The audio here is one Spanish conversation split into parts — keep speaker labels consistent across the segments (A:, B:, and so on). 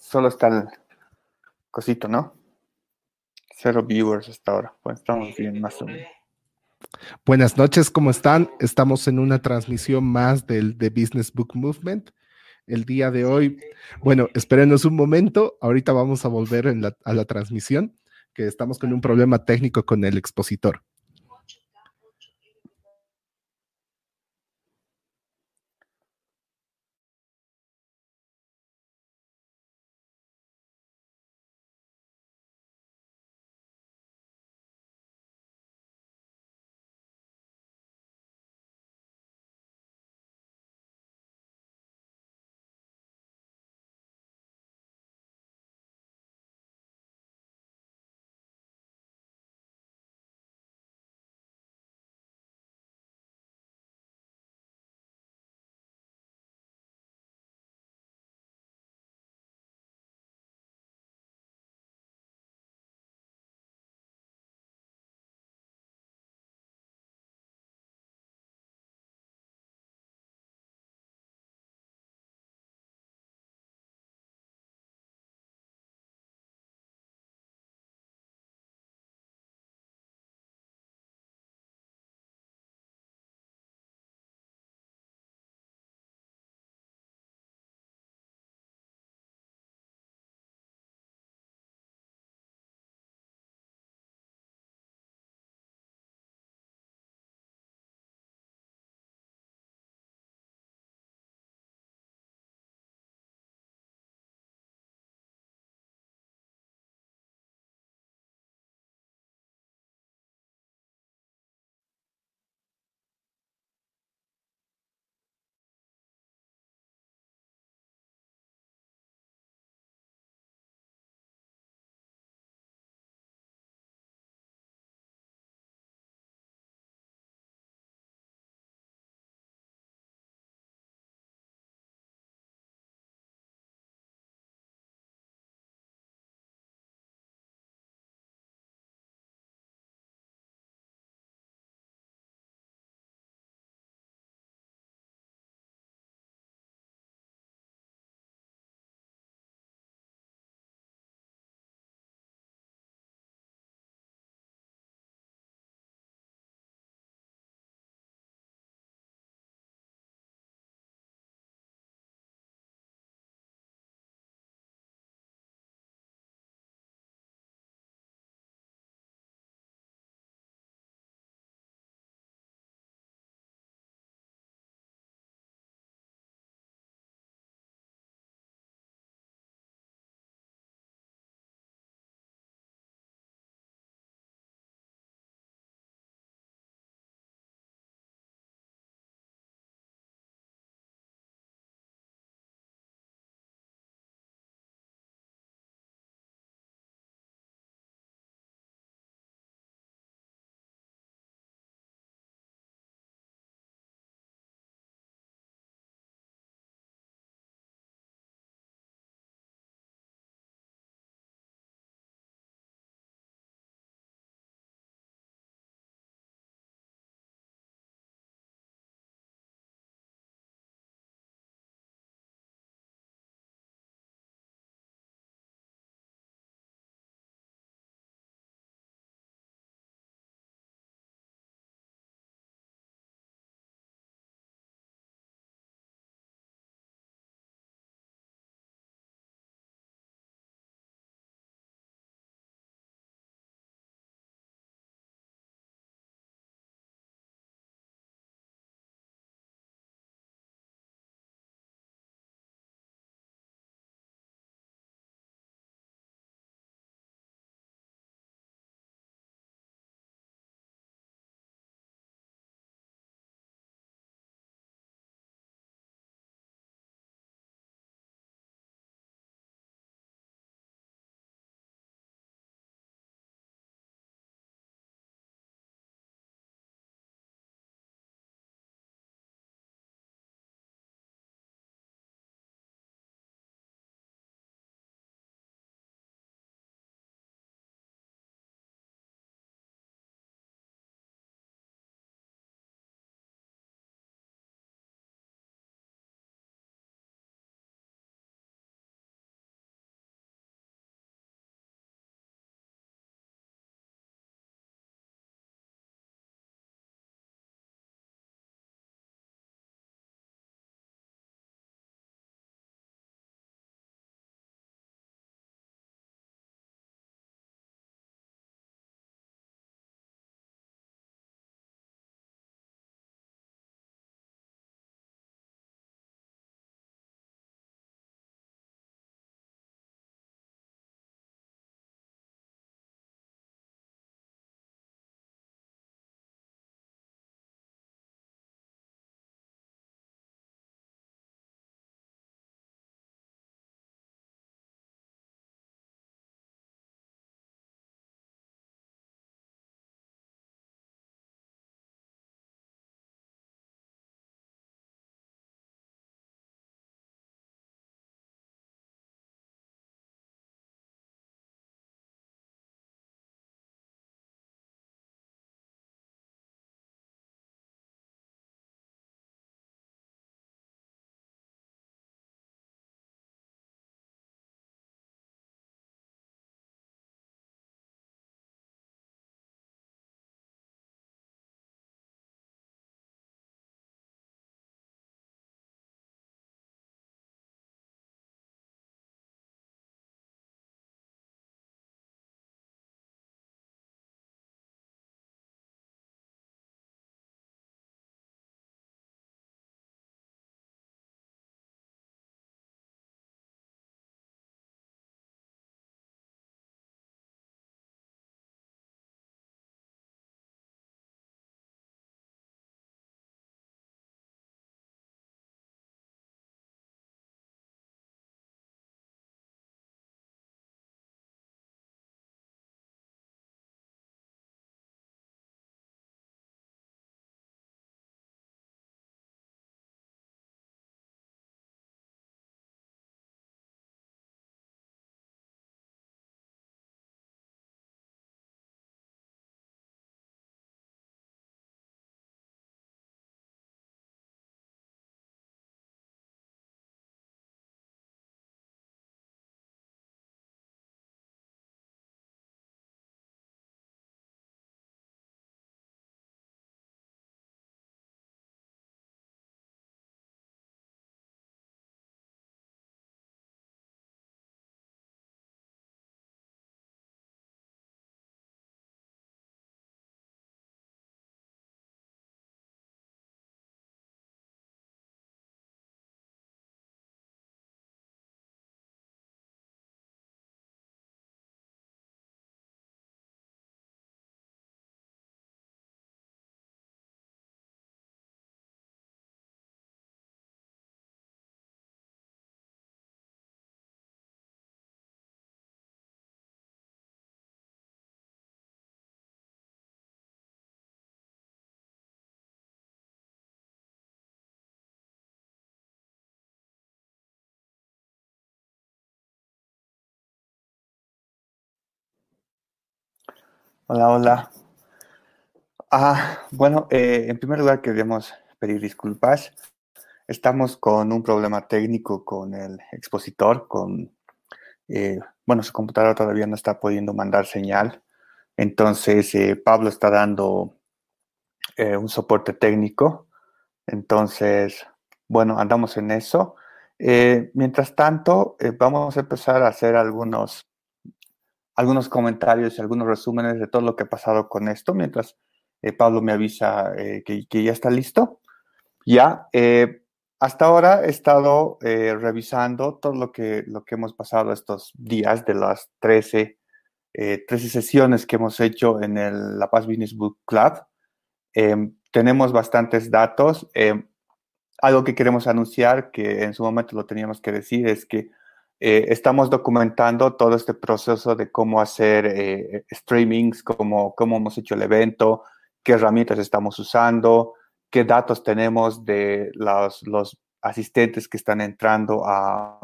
A: Solo está el cosito, ¿no? Cero viewers hasta ahora. Pues estamos bien, más o menos.
B: Buenas noches, ¿cómo están? Estamos en una transmisión más del The Business Book Movement. El día de hoy, bueno, espérenos un momento, ahorita vamos a volver a la transmisión, que estamos con un problema técnico con el expositor.
A: Hola, hola. Ah, bueno, eh, en primer lugar queremos pedir disculpas. Estamos con un problema técnico con el expositor, con, eh, bueno, su computadora todavía no está pudiendo mandar señal. Entonces, eh, Pablo está dando un soporte técnico. Entonces, bueno, andamos en eso. mientras tanto, vamos a empezar a hacer algunos, algunos comentarios y algunos resúmenes de todo lo que ha pasado con esto, mientras eh, Pablo me avisa eh, que, ya está listo. Ya, eh, hasta ahora he estado revisando todo lo que, lo que hemos pasado estos días de las 13, 13 sesiones que hemos hecho en el La Paz Business Book Club. Em, tenemos bastantes datos. Em, algo que queremos anunciar, que en su momento lo teníamos que decir, es que estamos documentando todo este proceso de cómo hacer streamings, cómo, cómo hemos hecho el evento, qué herramientas estamos usando, qué datos tenemos de los, asistentes que están entrando a,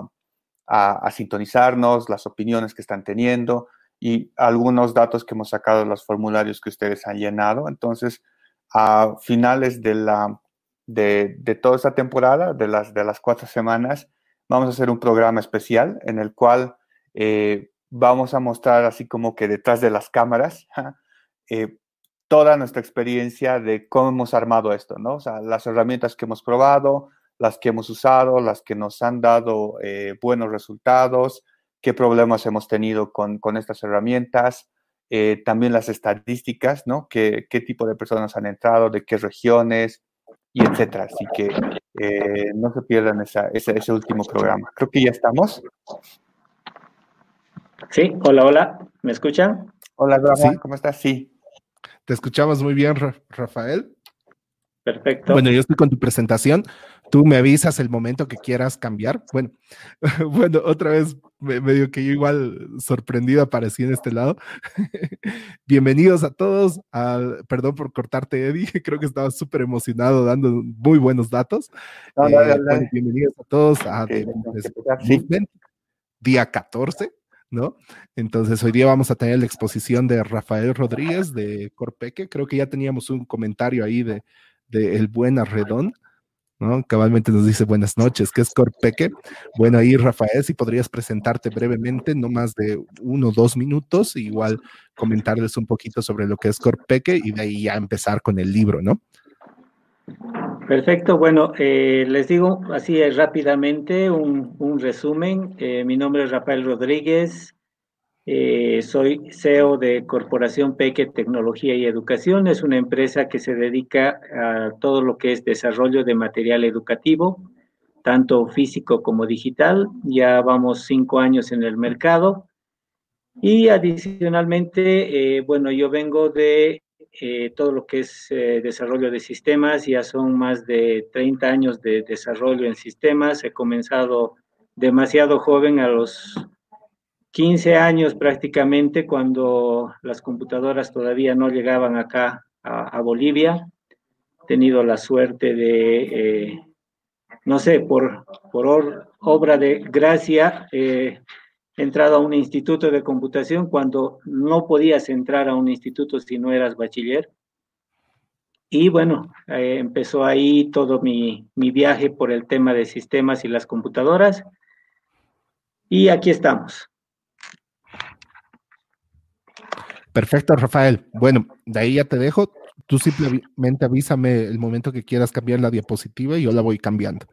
A: sintonizarnos, las opiniones que están teniendo y algunos datos que hemos sacado de los formularios que ustedes han llenado. Entonces, a finales de, la, de, toda esta temporada, de las, de las cuatro semanas, vamos a hacer un programa especial en el cual eh, vamos a mostrar así como que detrás de las cámaras eh, toda nuestra experiencia de cómo hemos armado esto, ¿no? O sea, las herramientas que hemos probado, las que hemos usado, las que nos han dado eh, buenos resultados, qué problemas hemos tenido con, estas herramientas, también las estadísticas, ¿no? ¿Qué, ¿Qué, tipo de personas han entrado, de qué regiones, y etcétera. Así que eh, no se pierdan ese, último programa. Creo que ya estamos.
C: Sí, hola, hola, ¿me escuchan?
A: Hola, Rafa, ¿cómo estás? Sí.
B: Te escuchamos muy bien, Rafael.
C: Perfecto.
B: Bueno, yo estoy con tu presentación. Tú me avisas el momento que quieras cambiar. Bueno, bueno, otra vez medio que yo igual sorprendido aparecí en este lado. Bienvenidos a todos. perdón por cortarte, Eddie. Creo que estaba súper emocionado dando muy buenos datos. Eh, bienvenidos a todos a día 14. ¿no? Entonces, hoy día vamos a tener la exposición de Rafael Rodríguez de Corpeque. Creo que ya teníamos un comentario ahí de, El Buen Arredón, ¿no? Cabalmente nos dice buenas noches, ¿qué es Corpeque? Bueno, ahí Rafael, si podrías presentarte brevemente, no más de uno o dos minutos, igual comentarles un poquito sobre lo que es Corpeque y de ahí ya empezar con el libro, ¿no?
C: Perfecto, bueno, eh, les digo así rápidamente un, resumen. Eh, mi nombre es Rafael Rodríguez, eh, soy CEO de Corporación Peque Tecnología y Educación. Es una empresa que se dedica a todo lo que es desarrollo de material educativo, tanto físico como digital. Ya vamos cinco años en el mercado. Y adicionalmente, bueno, yo vengo de eh, todo lo que es eh, desarrollo de sistemas. Ya son más de 30 años de desarrollo en sistemas. He comenzado demasiado joven, a los 15 años prácticamente, cuando las computadoras todavía no llegaban acá a, Bolivia. He tenido la suerte de, eh, no sé, por, obra de gracia, entrado a un instituto de computación cuando no podías entrar a un instituto si no eras bachiller. Y bueno, eh, empezó ahí todo mi, viaje por el tema de sistemas y las computadoras. Y aquí estamos.
B: Perfecto, Rafael. Bueno, de ahí ya te dejo. Tú simplemente avísame el momento que quieras cambiar la diapositiva y yo la voy cambiando.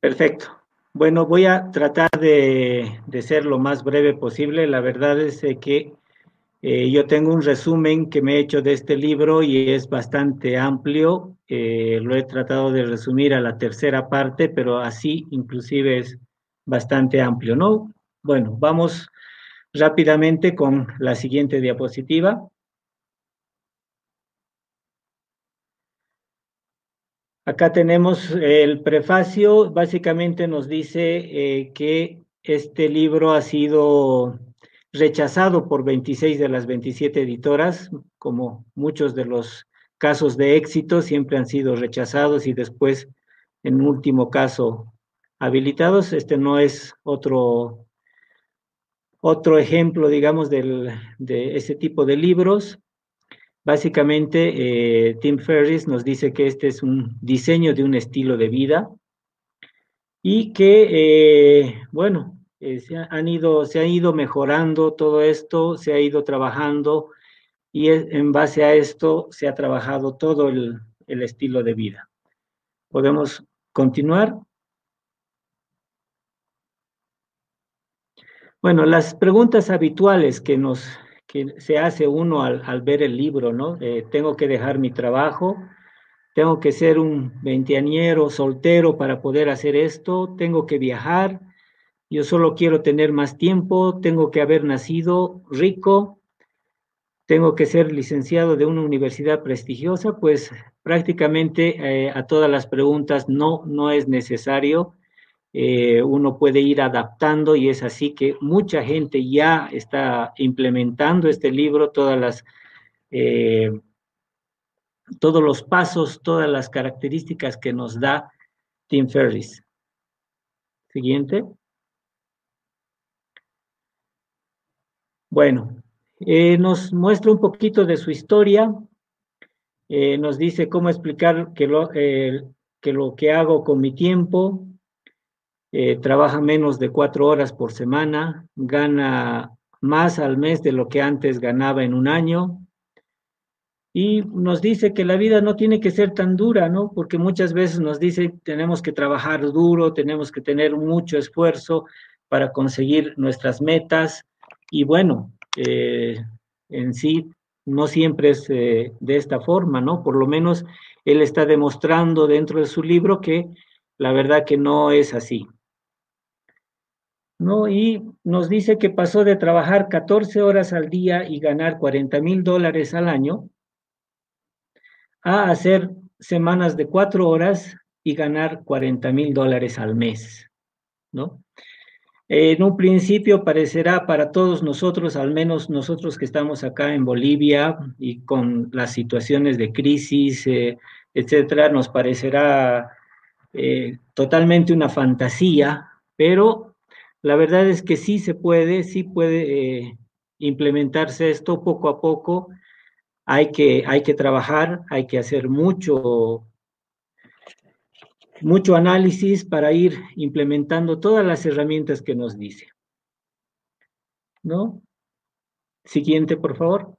C: Perfecto. Bueno, voy a tratar de, ser lo más breve posible. La verdad es que eh, yo tengo un resumen que me he hecho de este libro y es bastante amplio. Eh, lo he tratado de resumir a la tercera parte, pero así inclusive es bastante amplio, ¿no? Bueno, vamos rápidamente con la siguiente diapositiva. Acá tenemos el prefacio, básicamente nos dice eh, que este libro ha sido rechazado por 26 de las 27 editoras, como muchos de los casos de éxito siempre han sido rechazados y después, en último caso, habilitados. Este no es otro, Otro ejemplo, digamos, de ese tipo de libros, básicamente eh, Tim Ferriss nos dice que este es un diseño de un estilo de vida y que, eh, bueno, eh, se, han ido, se ha ido mejorando todo esto, se ha ido trabajando y en base a esto se ha trabajado todo el, el estilo de vida. ¿Podemos continuar? Bueno, las preguntas habituales que nos que se hace uno al, al ver el libro, ¿no? Eh, tengo que dejar mi trabajo, tengo que ser un veinteañero soltero para poder hacer esto, tengo que viajar, yo solo quiero tener más tiempo, tengo que haber nacido rico, tengo que ser licenciado de una universidad prestigiosa, pues prácticamente eh, a todas las preguntas no, no es necesario eh, uno puede ir adaptando y es así que mucha gente ya está implementando este libro, todas eh, todos los pasos, todas las características que nos da Tim Ferriss. Siguiente. Bueno, eh, nos muestra un poquito de su historia, nos dice cómo explicar que lo que hago con mi tiempo, eh, trabaja menos de cuatro horas por semana, gana más al mes de lo que antes ganaba en un año. Y nos dice que la vida no tiene que ser tan dura, ¿no? Porque muchas veces nos dice tenemos que trabajar duro, tenemos que tener mucho esfuerzo para conseguir nuestras metas. Y bueno, eh, en sí no siempre es eh, de esta forma, ¿no? Por lo menos él está demostrando dentro de su libro que la verdad que no es así. ¿No? Y nos dice que pasó de trabajar 14 horas al día y ganar 40 mil dólares al año a hacer semanas de cuatro horas y ganar 40 mil dólares al mes, ¿no? En un principio parecerá para todos nosotros, al menos nosotros que estamos acá en Bolivia y con las situaciones de crisis, eh, etcétera, nos parecerá eh, totalmente una fantasía, pero la verdad es que sí se puede, sí puede eh, implementarse esto poco a poco. Hay que, hay que trabajar, hay que hacer mucho, mucho análisis para ir implementando todas las herramientas que nos dice. ¿No? Siguiente, por favor.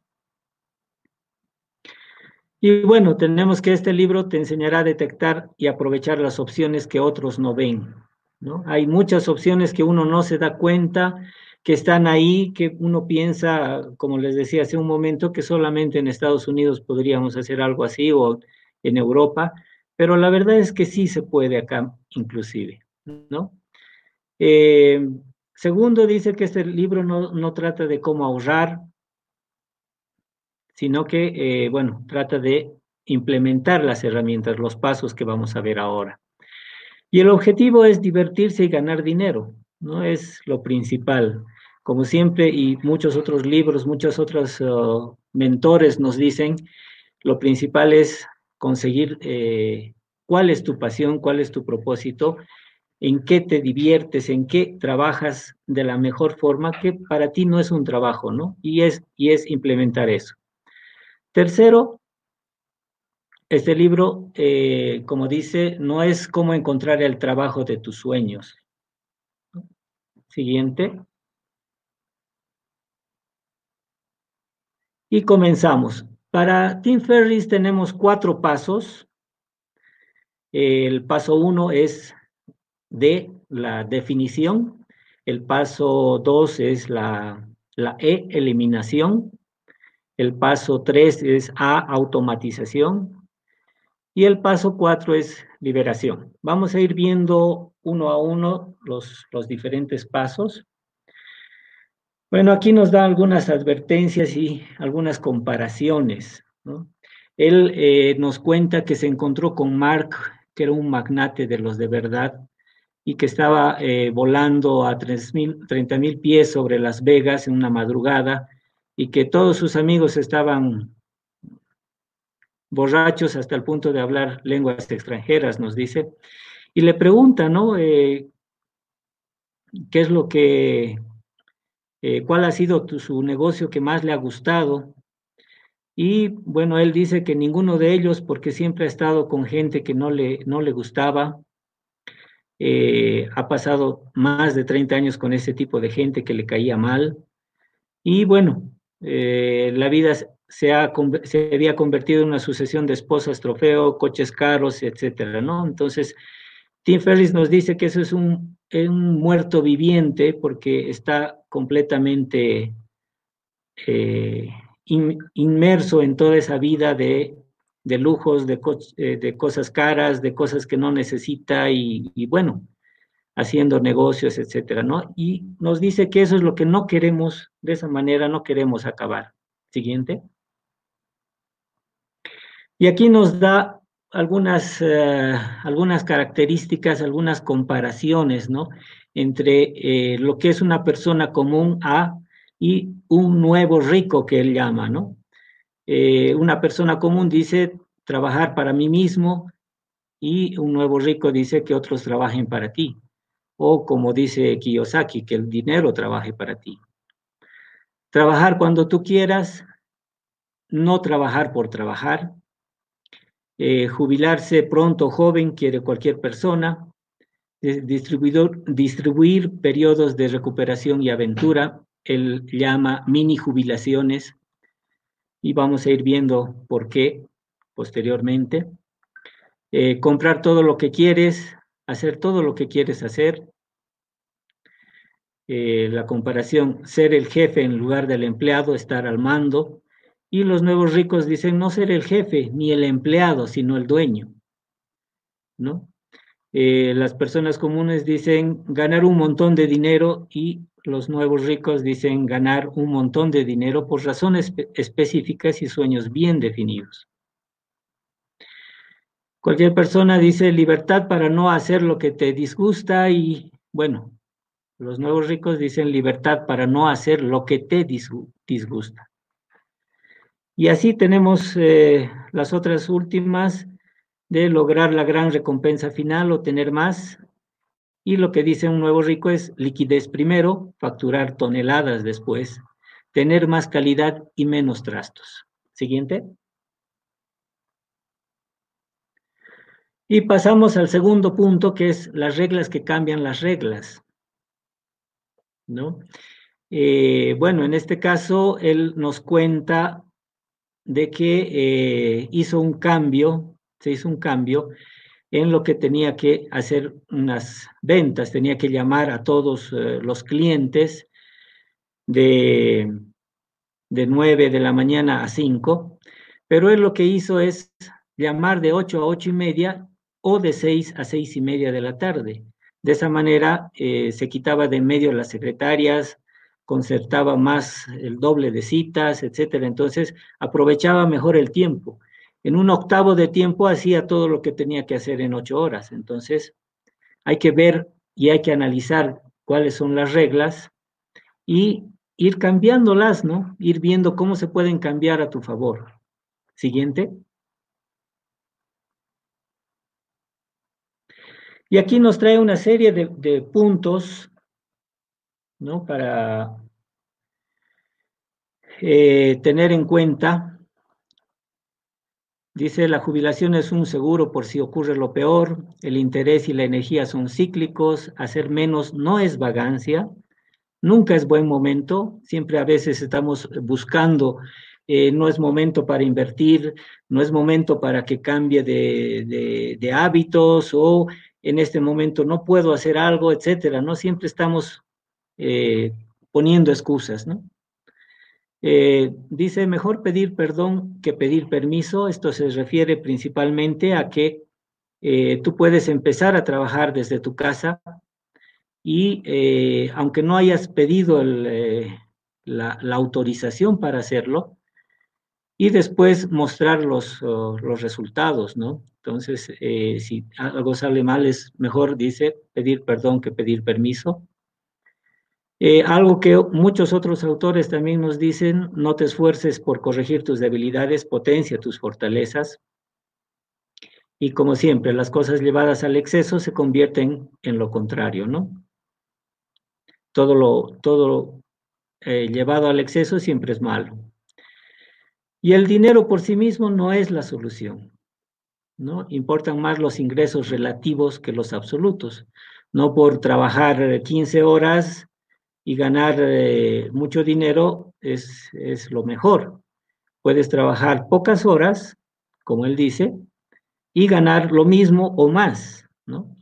C: Y bueno, tenemos que este libro te enseñará a detectar y aprovechar las opciones que otros no ven. Hay muchas opciones que uno no se da cuenta, que están ahí, que uno piensa, como les decía hace un momento, que solamente en Estados Unidos podríamos hacer algo así o en Europa, pero la verdad es que sí se puede acá inclusive, ¿no? Eh, segundo, dice que este libro no, trata de cómo ahorrar, sino que, eh, bueno, trata de implementar las herramientas, los pasos que vamos a ver ahora. Y el objetivo es divertirse y ganar dinero, ¿no? Es lo principal. Como siempre, y muchos otros libros, muchos otros uh, mentores nos dicen, lo principal es conseguir eh, cuál es tu pasión, cuál es tu propósito, en qué te diviertes, en qué trabajas de la mejor forma, que para ti no es un trabajo, ¿no? Y es, y es implementar eso. Tercero, este libro, eh, como dice, no es cómo encontrar el trabajo de tus sueños. Siguiente. Y comenzamos. Para Tim Ferriss tenemos cuatro pasos. El paso uno es de la definición. El paso dos es la, la E, eliminación. El paso tres es A, automatización. Y el paso cuatro es liberación. Vamos a ir viendo uno a uno los, los diferentes pasos. Bueno, aquí nos da algunas advertencias y algunas comparaciones. Él eh, nos cuenta que se encontró con Mark, que era un magnate de los de verdad, y que estaba eh, volando a 30 mil pies sobre Las Vegas en una madrugada, y que todos sus amigos estaban borrachos hasta el punto de hablar lenguas extranjeras, nos dice, y le pregunta, ¿no? Eh, ¿Qué es lo que, eh, cuál ha sido su negocio que más le ha gustado. Y bueno, él dice que ninguno de ellos, porque siempre ha estado con gente que no le, no le gustaba. Eh, ha pasado más de 30 años con ese tipo de gente que le caía mal. Y bueno, la vida se, ha, se había convertido en una sucesión de esposas trofeo, coches caros, etcétera, ¿no? Entonces, Tim Ferris nos dice que eso es un, muerto viviente porque está completamente eh, inmerso en toda esa vida de, de lujos, de, eh, de, cosas caras, de cosas que no necesita y, y, bueno, haciendo negocios, etcétera, ¿no? Y nos dice que eso es lo que no queremos, de esa manera no queremos acabar. Siguiente. Y aquí nos da algunas, uh, algunas características, algunas comparaciones, ¿no? Entre eh, lo que es una persona común a y un nuevo rico que él llama, ¿no? Eh, una persona común dice trabajar para mí mismo y un nuevo rico dice que otros trabajen para ti. O como dice Kiyosaki, que el dinero trabaje para ti. Trabajar cuando tú quieras, no trabajar por trabajar, eh, jubilarse pronto joven quiere cualquier persona, distribuir periodos de recuperación y aventura, él llama mini jubilaciones, y vamos a ir viendo por qué posteriormente. Eh, comprar todo lo que quieres, hacer todo lo que quieres hacer. Eh, la comparación, ser el jefe en lugar del empleado, estar al mando, y los nuevos ricos dicen no ser el jefe ni el empleado, sino el dueño. ¿No? Eh, las personas comunes dicen ganar un montón de dinero y los nuevos ricos dicen ganar un montón de dinero por razones específicas y sueños bien definidos. Cualquier persona dice libertad para no hacer lo que te disgusta y bueno, los nuevos ricos dicen libertad para no hacer lo que te disgusta. Y así tenemos eh, las otras últimas de lograr la gran recompensa final o tener más. Y lo que dice un nuevo rico es liquidez primero, facturar toneladas después, tener más calidad y menos trastos. Siguiente. Y pasamos al segundo punto, que es las reglas que cambian las reglas. ¿No? Eh, bueno, en este caso, él nos cuenta de que eh, hizo un cambio, se hizo un cambio en lo que tenía que hacer unas ventas, tenía que llamar a todos eh, los clientes de, de 9 de la mañana a 5, pero él lo que hizo es llamar de 8 a 8 y media o de 6 a 6 y media de la tarde. De esa manera eh, se quitaba de en medio las secretarias, concertaba más el doble de citas, etcétera. Entonces, aprovechaba mejor el tiempo. En un octavo de tiempo hacía todo lo que tenía que hacer en ocho horas. Entonces, hay que ver y hay que analizar cuáles son las reglas y ir cambiándolas, ¿no? Ir viendo cómo se pueden cambiar a tu favor. Siguiente. Y aquí nos trae una serie de, de puntos ¿no? Para eh, tener en cuenta, dice, la jubilación es un seguro por si ocurre lo peor, el interés y la energía son cíclicos, hacer menos no es vagancia, nunca es buen momento, siempre a veces estamos buscando, eh, no es momento para invertir, no es momento para que cambie de, de, de hábitos o en este momento no puedo hacer algo, etcétera, ¿no? Siempre estamos eh, poniendo excusas, ¿no? Eh, dice, mejor pedir perdón que pedir permiso. Esto se refiere principalmente a que eh, tú puedes empezar a trabajar desde tu casa y aunque no hayas pedido la, la, autorización para hacerlo, y después mostrar los, los resultados, ¿no? Entonces, si algo sale mal, es mejor, dice, pedir perdón que pedir permiso. Eh, algo que muchos otros autores también nos dicen, no te esfuerces por corregir tus debilidades, potencia tus fortalezas. Y como siempre, las cosas llevadas al exceso se convierten en lo contrario, ¿no? Todo lo, todo eh, llevado al exceso siempre es malo. Y el dinero por sí mismo no es la solución. ¿no? Importan más los ingresos relativos que los absolutos. No por trabajar 15 horas y ganar eh, mucho dinero es, es lo mejor. Puedes trabajar pocas horas, como él dice, y ganar lo mismo o más, ¿no?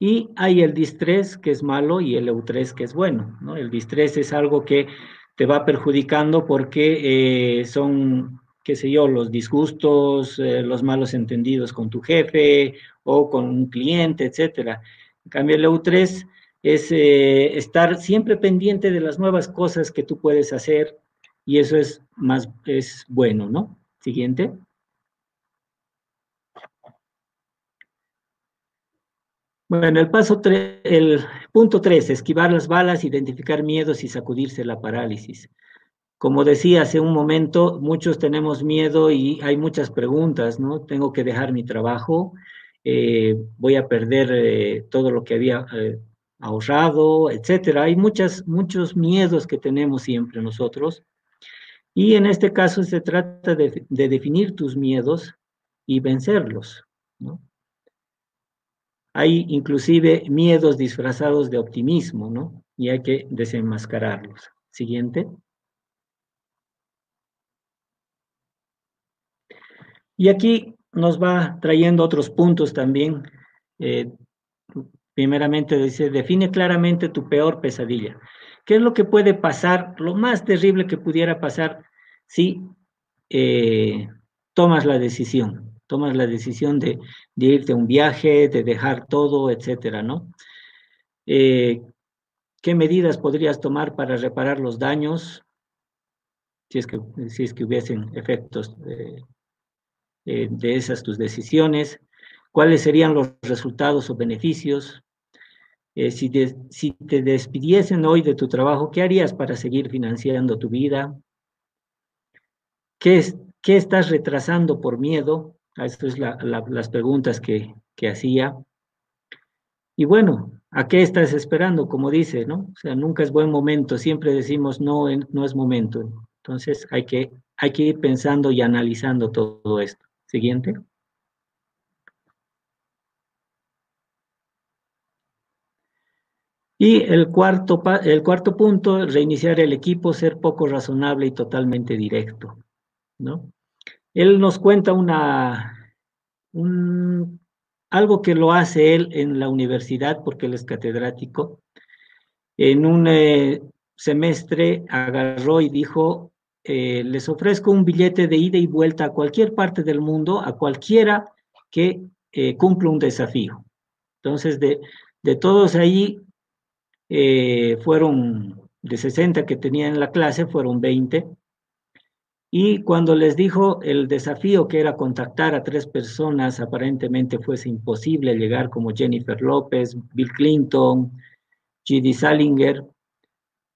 C: Y hay el distrés que es malo y el eutrés que es bueno, ¿no? El distrés es algo que te va perjudicando porque eh, son, qué sé yo, los disgustos, eh, los malos entendidos con tu jefe o con un cliente, etcétera. En cambio, el eutrés es eh, estar siempre pendiente de las nuevas cosas que tú puedes hacer y eso es más, es bueno, ¿no? Siguiente. Bueno, el paso el punto 3, esquivar las balas, identificar miedos y sacudirse la parálisis. Como decía hace un momento, muchos tenemos miedo y hay muchas preguntas, ¿no? Tengo que dejar mi trabajo, eh, voy a perder eh, todo lo que había ahorrado, etcétera. Hay muchas, muchos miedos que tenemos siempre nosotros. Y en este caso se trata de, de definir tus miedos y vencerlos. Hay inclusive miedos disfrazados de optimismo, ¿no? Y hay que desenmascararlos. Siguiente. Y aquí nos va trayendo otros puntos también. Eh, primeramente dice, define claramente tu peor pesadilla. ¿Qué es lo que puede pasar, lo más terrible que pudiera pasar si eh, tomas la decisión? tomas la decisión de, irte a un viaje, de dejar todo, etcétera, ¿no? Eh, ¿Qué medidas podrías tomar para reparar los daños si es que, si es que hubiesen efectos eh, de esas tus decisiones? ¿Cuáles serían los resultados o beneficios? Eh, si, te despidiesen hoy de tu trabajo, ¿qué harías para seguir financiando tu vida? ¿Qué, ¿Qué estás retrasando por miedo? Estas son las preguntas que, hacía. Y bueno, ¿a qué estás esperando? Como dice, ¿no? O sea, nunca es buen momento, siempre decimos no, no es momento. Entonces hay que, hay que ir pensando y analizando todo esto. Siguiente. Y el cuarto, el cuarto punto, reiniciar el equipo, ser poco razonable y totalmente directo, ¿no? Él nos cuenta una, algo que lo hace él en la universidad, porque él es catedrático. En un eh, semestre agarró y dijo, eh, les ofrezco un billete de ida y vuelta a cualquier parte del mundo, a cualquiera que eh, cumpla un desafío. Entonces, de, de todos ahí, fueron de 60 que tenían en la clase, fueron 20 y cuando les dijo el desafío que era contactar a tres personas, aparentemente fuese imposible llegar como Jennifer López, Bill Clinton, G.D. Salinger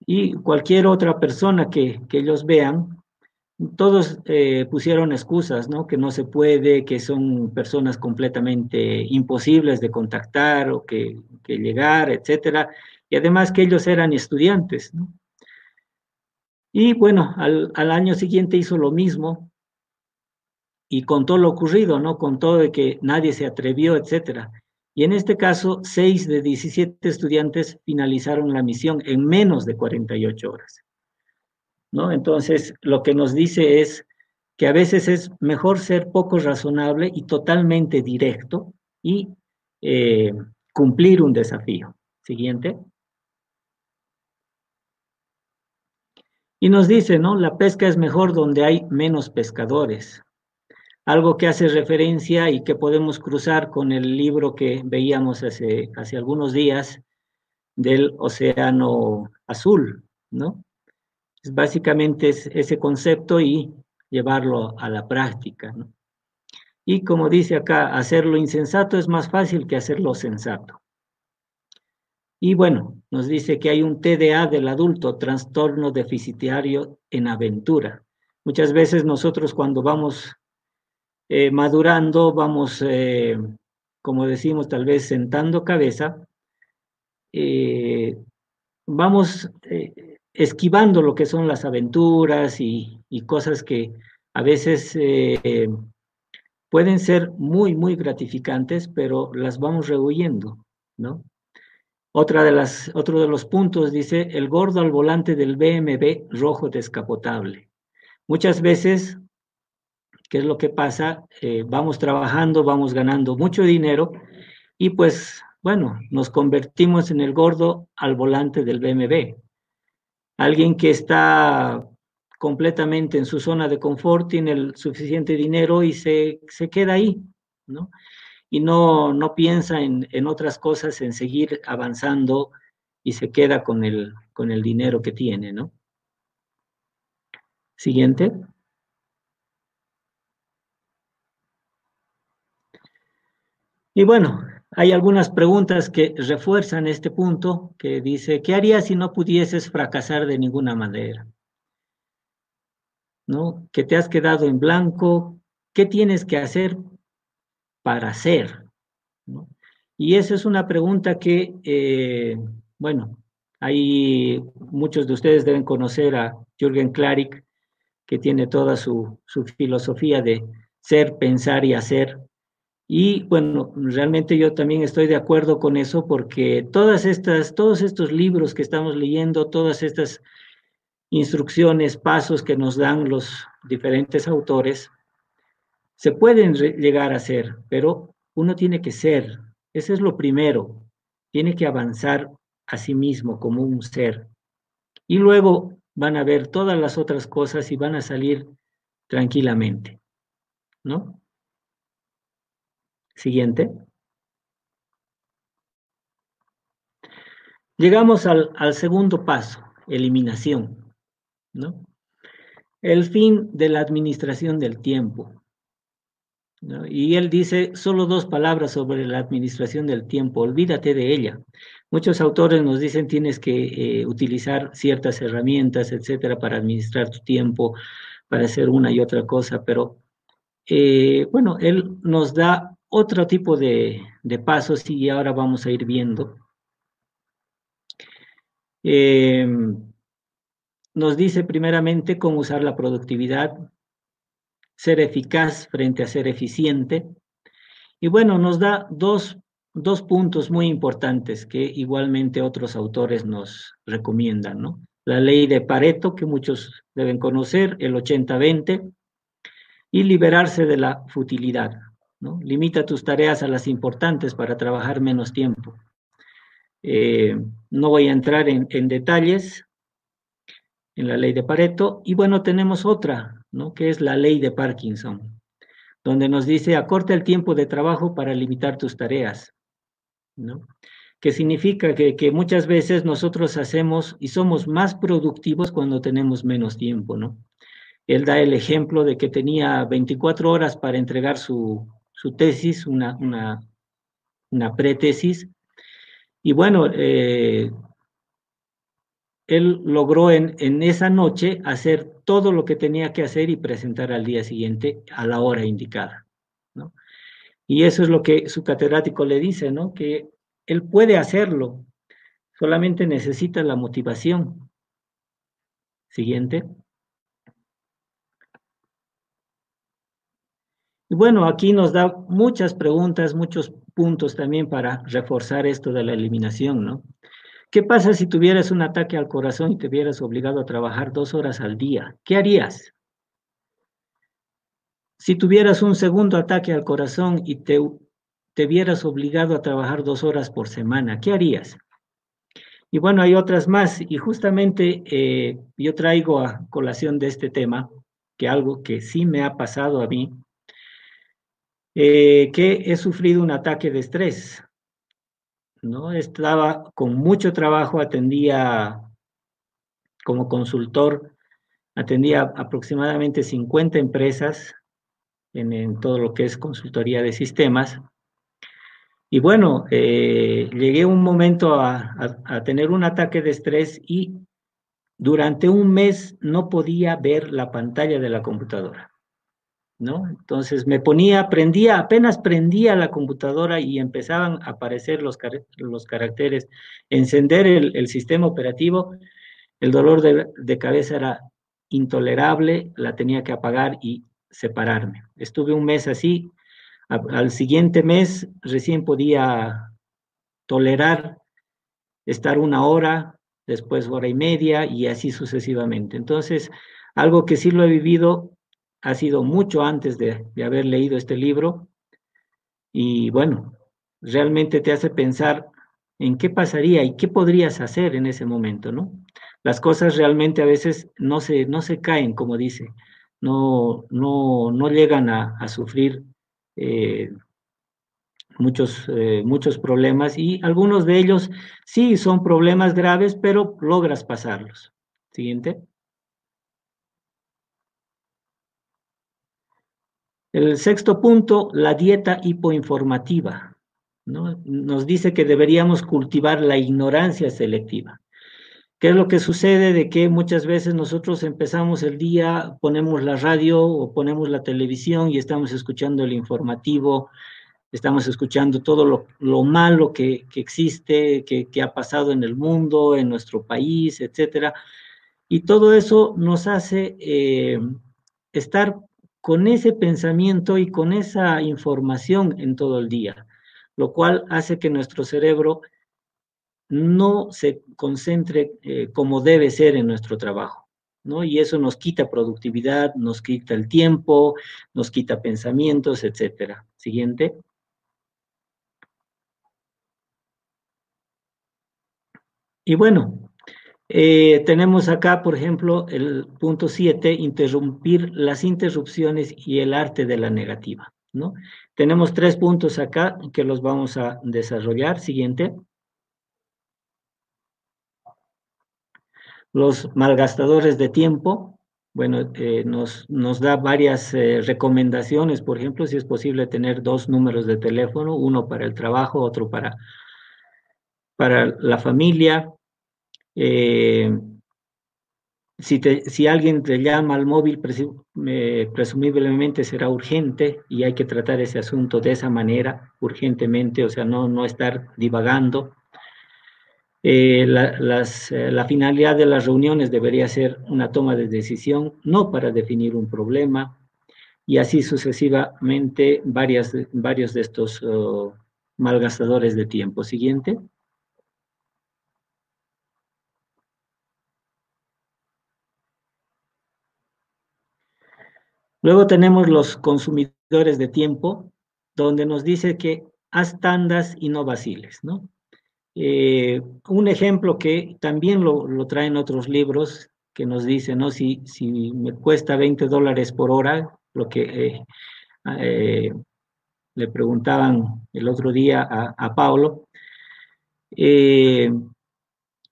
C: y cualquier otra persona que, ellos vean, todos eh, pusieron excusas, ¿no? Que no se puede, que son personas completamente imposibles de contactar o que, que llegar, etcétera. Y además que ellos eran estudiantes, ¿no? Y bueno, al, año siguiente hizo lo mismo y contó lo ocurrido, ¿no? Contó de que nadie se atrevió, etcétera. Y en este caso, seis de 17 estudiantes finalizaron la misión en menos de 48 horas. ¿No? Entonces, lo que nos dice es que a veces es mejor ser poco razonable y totalmente directo y eh, cumplir un desafío. Siguiente. Y nos dice, ¿no? La pesca es mejor donde hay menos pescadores. Algo que hace referencia y que podemos cruzar con el libro que veíamos hace, hace algunos días del Océano Azul, ¿no? Es básicamente es ese concepto y llevarlo a la práctica, ¿no? Y como dice acá, hacerlo insensato es más fácil que hacerlo sensato. Y bueno, nos dice que hay un TDA del adulto, trastorno deficitario en aventura. Muchas veces nosotros cuando vamos eh, madurando, vamos, eh, como decimos, tal vez sentando cabeza, eh, vamos esquivando lo que son las aventuras y, cosas que a veces pueden ser muy, muy gratificantes, pero las vamos rehuyendo, ¿no? Otra de las, otro de los puntos dice, el gordo al volante del BMW rojo descapotable. Muchas veces, ¿qué es lo que pasa? Eh, vamos trabajando, vamos ganando mucho dinero y pues, bueno, nos convertimos en el gordo al volante del BMW. Alguien que está completamente en su zona de confort, tiene el suficiente dinero y se, se queda ahí, ¿no? Y no, no piensa en, en, otras cosas, en seguir avanzando y se queda con el, con el dinero que tiene, ¿no? Siguiente. Y bueno, hay algunas preguntas que refuerzan este punto, que dice, ¿qué harías si no pudieses fracasar de ninguna manera? ¿No? Que te has quedado en blanco, ¿qué tienes que hacer para? ¿no? Y esa es una pregunta que, eh, bueno, hay muchos de ustedes deben conocer a Jürgen Klarik, que tiene toda su, su filosofía de ser, pensar y hacer. Y bueno, realmente yo también estoy de acuerdo con eso porque todas estas, todos estos libros que estamos leyendo, todas estas instrucciones, pasos que nos dan los diferentes autores, se pueden llegar a ser, pero uno tiene que ser. Ese es lo primero. Tiene que avanzar a sí mismo como un ser. Y luego van a ver todas las otras cosas y van a salir tranquilamente. ¿No? Siguiente. Llegamos al, al segundo paso, eliminación. ¿no? El fin de la administración del tiempo. Y él dice solo dos palabras sobre la administración del tiempo, olvídate de ella. Muchos autores nos dicen tienes que eh, utilizar ciertas herramientas, etcétera, para administrar tu tiempo, para hacer una y otra cosa, pero eh, bueno, él nos da otro tipo de, pasos y ahora vamos a ir viendo. Em, nos dice primeramente cómo usar la productividad, ser eficaz frente a ser eficiente. Y bueno, nos da dos, dos puntos muy importantes que igualmente otros autores nos recomiendan, ¿no? La ley de Pareto, que muchos deben conocer, el 80-20, y liberarse de la futilidad, ¿no? Limita tus tareas a las importantes para trabajar menos tiempo. Eh, no voy a entrar en, en detalles en la ley de Pareto. Y bueno, tenemos otra, ¿no? que es la ley de Parkinson, donde nos dice acorta el tiempo de trabajo para limitar tus tareas, ¿no? que significa que, que, muchas veces nosotros hacemos y somos más productivos cuando tenemos menos tiempo, ¿no? Él da el ejemplo de que tenía 24 horas para entregar su, su tesis, una, una, una pretesis, y bueno, eh, él logró en, en, esa noche hacer todo lo que tenía que hacer y presentar al día siguiente a la hora indicada. Y eso es lo que su catedrático le dice, ¿no? que él puede hacerlo, solamente necesita la motivación. Siguiente. Y bueno, aquí nos da muchas preguntas, muchos puntos también para reforzar esto de la eliminación, ¿no? ¿Qué pasa si tuvieras un ataque al corazón y te vieras obligado a trabajar dos horas al día? ¿Qué harías? Si tuvieras un segundo ataque al corazón y te, te vieras obligado a trabajar dos horas por semana, ¿qué harías? Y bueno, hay otras más. Y justamente eh, yo traigo a colación de este tema, que algo que sí me ha pasado a mí, eh, que he sufrido un ataque de estrés. ¿No? Estaba con mucho trabajo, atendía como consultor, atendía aproximadamente 50 empresas en, todo lo que es consultoría de sistemas. Y bueno, eh, llegué un momento a, a tener un ataque de estrés y durante un mes no podía ver la pantalla de la computadora. Entonces me ponía, prendía, apenas prendía la computadora y empezaban a aparecer los caracteres, encender el, sistema operativo, el dolor de, cabeza era intolerable, la tenía que apagar y separarme. Estuve un mes así, al siguiente mes recién podía tolerar estar una hora, después hora y media y así sucesivamente. Entonces, algo que sí lo he vivido ha sido mucho antes de, haber leído este libro y bueno, realmente te hace pensar en qué pasaría y qué podrías hacer en ese momento, ¿no? Las cosas realmente a veces no se, no se caen, como dice, no, no, no llegan a, sufrir eh, muchos, eh, muchos problemas y algunos de ellos sí son problemas graves, pero logras pasarlos. Siguiente. El sexto punto, la dieta hipoinformativa. ¿no? Nos dice que deberíamos cultivar la ignorancia selectiva. ¿Qué es lo que sucede? De que muchas veces nosotros empezamos el día, ponemos la radio o ponemos la televisión y estamos escuchando el informativo, estamos escuchando todo lo, malo que, existe, que, ha pasado en el mundo, en nuestro país, etcétera. Y todo eso nos hace eh, estar con ese pensamiento y con esa información en todo el día, lo cual hace que nuestro cerebro no se concentre eh, como debe ser en nuestro trabajo. ¿no? Y eso nos quita productividad, nos quita el tiempo, nos quita pensamientos, etcétera. Siguiente. Y bueno, eh, tenemos acá, por ejemplo, el punto 7, interrumpir las interrupciones y el arte de la negativa, ¿no? Tenemos tres puntos acá que los vamos a desarrollar. Siguiente. Los malgastadores de tiempo, bueno, eh, nos, nos, da varias eh, recomendaciones, por ejemplo, si es posible tener dos números de teléfono, uno para el trabajo, otro para para la familia. Eh, si, alguien te llama al móvil, presumiblemente será urgente y hay que tratar ese asunto de esa manera, urgentemente, o sea, no, no estar divagando. Eh, eh, la, finalidad de las reuniones debería ser una toma de decisión, no para definir un problema, y así sucesivamente varias, varios de estos oh, malgastadores de tiempo. Siguiente. Luego tenemos los consumidores de tiempo, donde nos dice que haz tandas y no vaciles, ¿no? Eh, un ejemplo que también lo, traen otros libros, que nos dice, ¿no? Si, si me cuesta 20 dólares por hora, lo que eh, eh, le preguntaban el otro día a, a Pablo,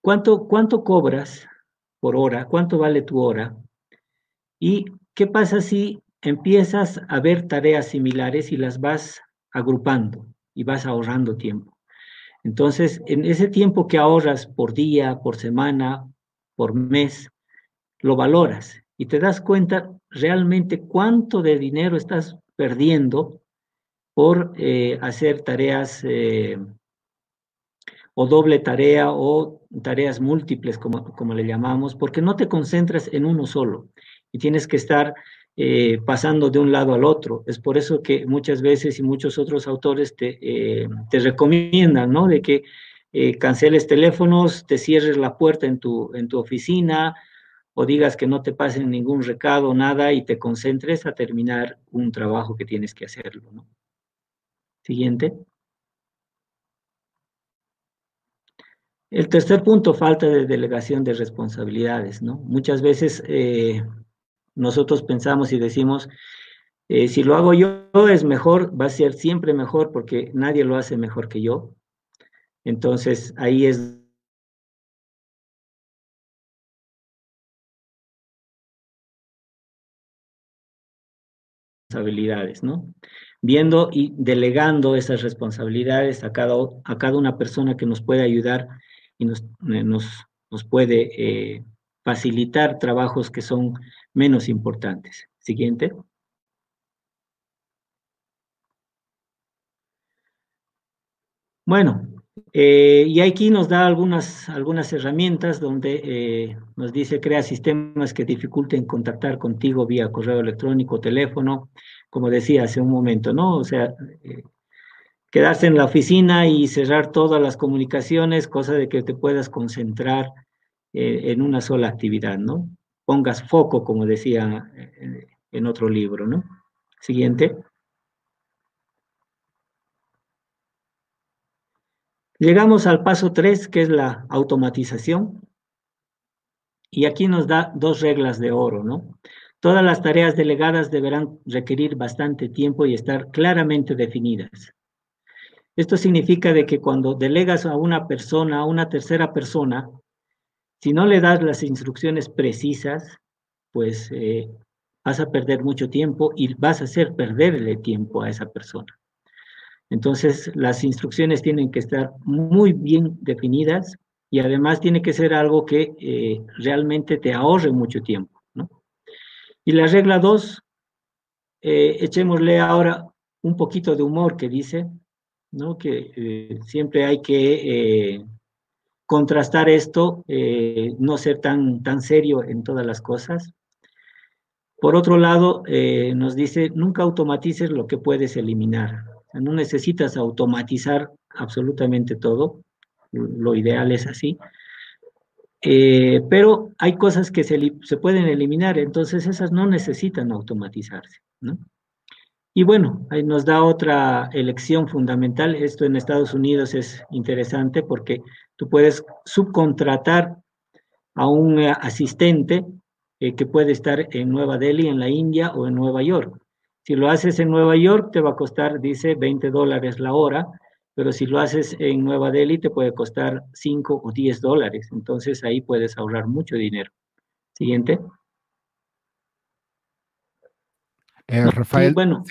C: ¿cuánto, ¿cuánto cobras por hora? ¿Cuánto vale tu hora? Y ¿Qué pasa si empiezas a ver tareas similares y las vas agrupando y vas ahorrando tiempo? Entonces, en ese tiempo que ahorras por día, por semana, por mes, lo valoras y te das cuenta realmente cuánto de dinero estás perdiendo por eh, hacer tareas eh, o doble tarea o tareas múltiples, como, como le llamamos, porque no te concentras en uno solo y tienes que estar eh, pasando de un lado al otro. Es por eso que muchas veces y muchos otros autores te, eh, te recomiendan, ¿no? De que eh, canceles teléfonos, te cierres la puerta en tu, en tu oficina o digas que no te pasen ningún recado, nada, y te concentres a terminar un trabajo que tienes que hacerlo, ¿no? Siguiente. El tercer punto, falta de delegación de responsabilidades, ¿no? Muchas veces nosotros pensamos y decimos, eh, si lo hago yo es mejor, va a ser siempre mejor porque nadie lo hace mejor que yo. Entonces ahí es responsabilidades, ¿no? Viendo y delegando esas responsabilidades a cada, a cada una persona que nos puede ayudar y nos, nos, nos puede eh, facilitar trabajos que son menos importantes. Siguiente. Bueno, Eh, y aquí nos da algunas, algunas herramientas donde eh, nos dice crea sistemas que dificulten contactar contigo vía correo electrónico, teléfono, como decía hace un momento, ¿no? O sea, eh, quedarse en la oficina y cerrar todas las comunicaciones, cosa de que te puedas concentrar en una sola actividad, ¿no? Pongas foco, como decía en otro libro, ¿no? Siguiente. Llegamos al paso 3, que es la automatización. Y aquí nos da dos reglas de oro, ¿no? Todas las tareas delegadas deberán requerir bastante tiempo y estar claramente definidas. Esto significa de que cuando delegas a una persona, a una tercera persona, si no le das las instrucciones precisas, pues eh, vas a perder mucho tiempo y vas a hacer perderle tiempo a esa persona. Entonces, las instrucciones tienen que estar muy bien definidas y además tiene que ser algo que eh, realmente te ahorre mucho tiempo. ¿no? Y la regla dos, eh, echémosle ahora un poquito de humor que dice, ¿no? que eh, siempre hay que contrastar esto, no ser tan, tan serio en todas las cosas. Por otro lado, nos dice, nunca automatices lo que puedes eliminar no necesitas automatizar absolutamente todo, lo ideal es así. Eh, pero hay cosas que se, se, pueden eliminar, entonces esas no necesitan automatizarse. ¿no? Y bueno, ahí nos da otra elección fundamental. Esto en Estados Unidos es interesante porque tú puedes subcontratar a un eh, asistente eh, que puede estar en Nueva Delhi, en la India o en Nueva York. Si lo haces en Nueva York, te va a costar, dice, 20 dólares la hora, pero si lo haces en Nueva Delhi, te puede costar 5 o 10 dólares. Entonces ahí puedes ahorrar mucho dinero. Siguiente.
B: Eh, Rafael, bueno,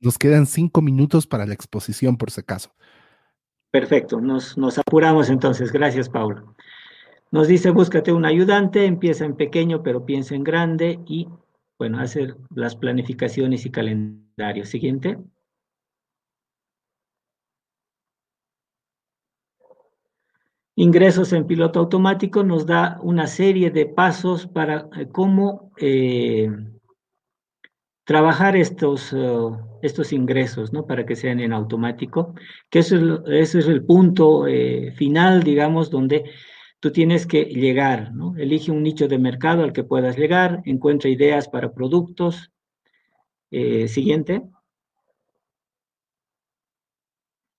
B: nos quedan cinco minutos para la exposición, por si acaso.
C: Perfecto, nos, nos apuramos entonces. Gracias, Paulo. Nos dice, búscate un ayudante, empieza en pequeño, pero piensa en grande y bueno, hacer las planificaciones y calendarios. Siguiente. Ingresos en piloto automático nos da una serie de pasos para eh, cómo eh, trabajar estos, uh, estos ingresos, ¿no? Para que sean en automático, que eso es, es el punto eh, final, digamos, donde tú tienes que llegar, ¿no? Elige un nicho de mercado al que puedas llegar, encuentra ideas para productos. Eh, siguiente.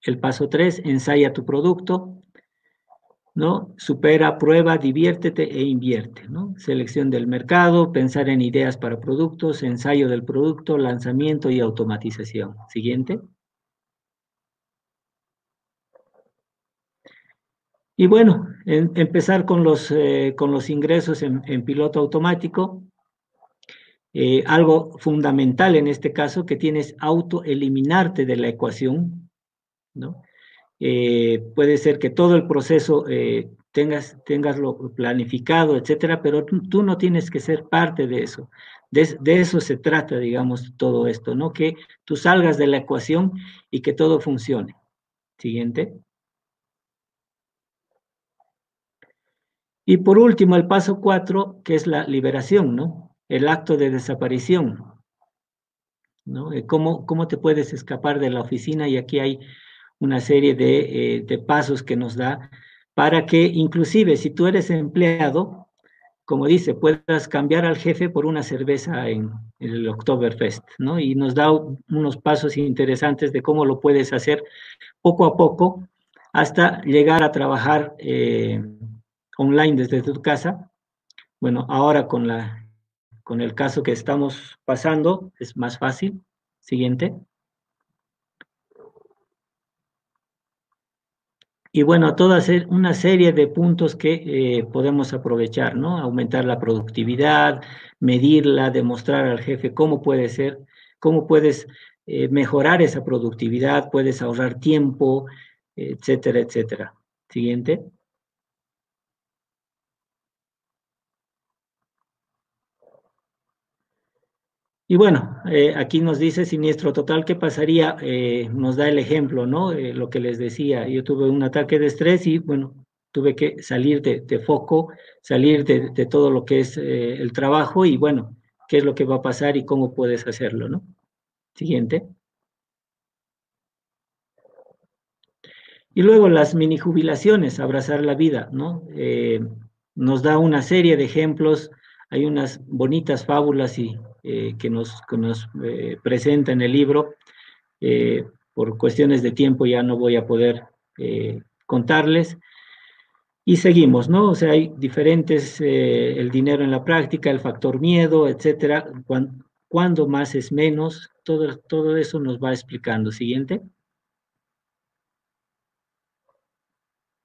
C: El paso 3, ensaya tu producto, ¿no? Supera, prueba, diviértete e invierte, ¿no? Selección del mercado, pensar en ideas para productos, ensayo del producto, lanzamiento y automatización. Siguiente. Y bueno, empezar con los, eh, con los ingresos en, piloto automático. Eh, algo fundamental en este caso, que tienes autoeliminarte de la ecuación, ¿no? Eh, puede ser que todo el proceso tengas, tengaslo planificado, etcétera, pero tú, no tienes que ser parte de eso. De, de, eso se trata, digamos, todo esto, ¿no? Que tú salgas de la ecuación y que todo funcione. Siguiente. Y por último, el paso cuatro, que es la liberación, ¿no? El acto de desaparición, ¿no? Eh, ¿Cómo, cómo te puedes escapar de la oficina? Y aquí hay una serie de, eh, de pasos que nos da para que inclusive si tú eres empleado, como dice, puedas cambiar al jefe por una cerveza en, el Oktoberfest, ¿no? Y nos da unos pasos interesantes de cómo lo puedes hacer poco a poco hasta llegar a trabajar eh, online desde tu casa. Bueno, ahora con, la, con el caso que estamos pasando es más fácil. Siguiente. Y bueno, toda una serie de puntos que eh, podemos aprovechar, ¿no? Aumentar la productividad, medirla, demostrar al jefe cómo puede ser, cómo puedes eh, mejorar esa productividad, puedes ahorrar tiempo, etcétera, etcétera. Siguiente. Y bueno, eh, aquí nos dice siniestro total, ¿qué pasaría? Eh, nos da el ejemplo, ¿no? Eh, lo que les decía, yo tuve un ataque de estrés y bueno, tuve que salir de, foco, salir de, de, todo lo que es el trabajo y bueno, ¿qué es lo que va a pasar y cómo puedes hacerlo, ¿no? Siguiente. Y luego las mini jubilaciones, abrazar la vida, ¿no? nos da una serie de ejemplos, hay unas bonitas fábulas y eh, que nos, nos eh, presenta en el libro. Eh, por cuestiones de tiempo ya no voy a poder contarles. Y seguimos, ¿no? O sea, hay diferentes, el dinero en la práctica, el factor miedo, etcétera. Cuando, más es menos, todo, todo eso nos va explicando. Siguiente.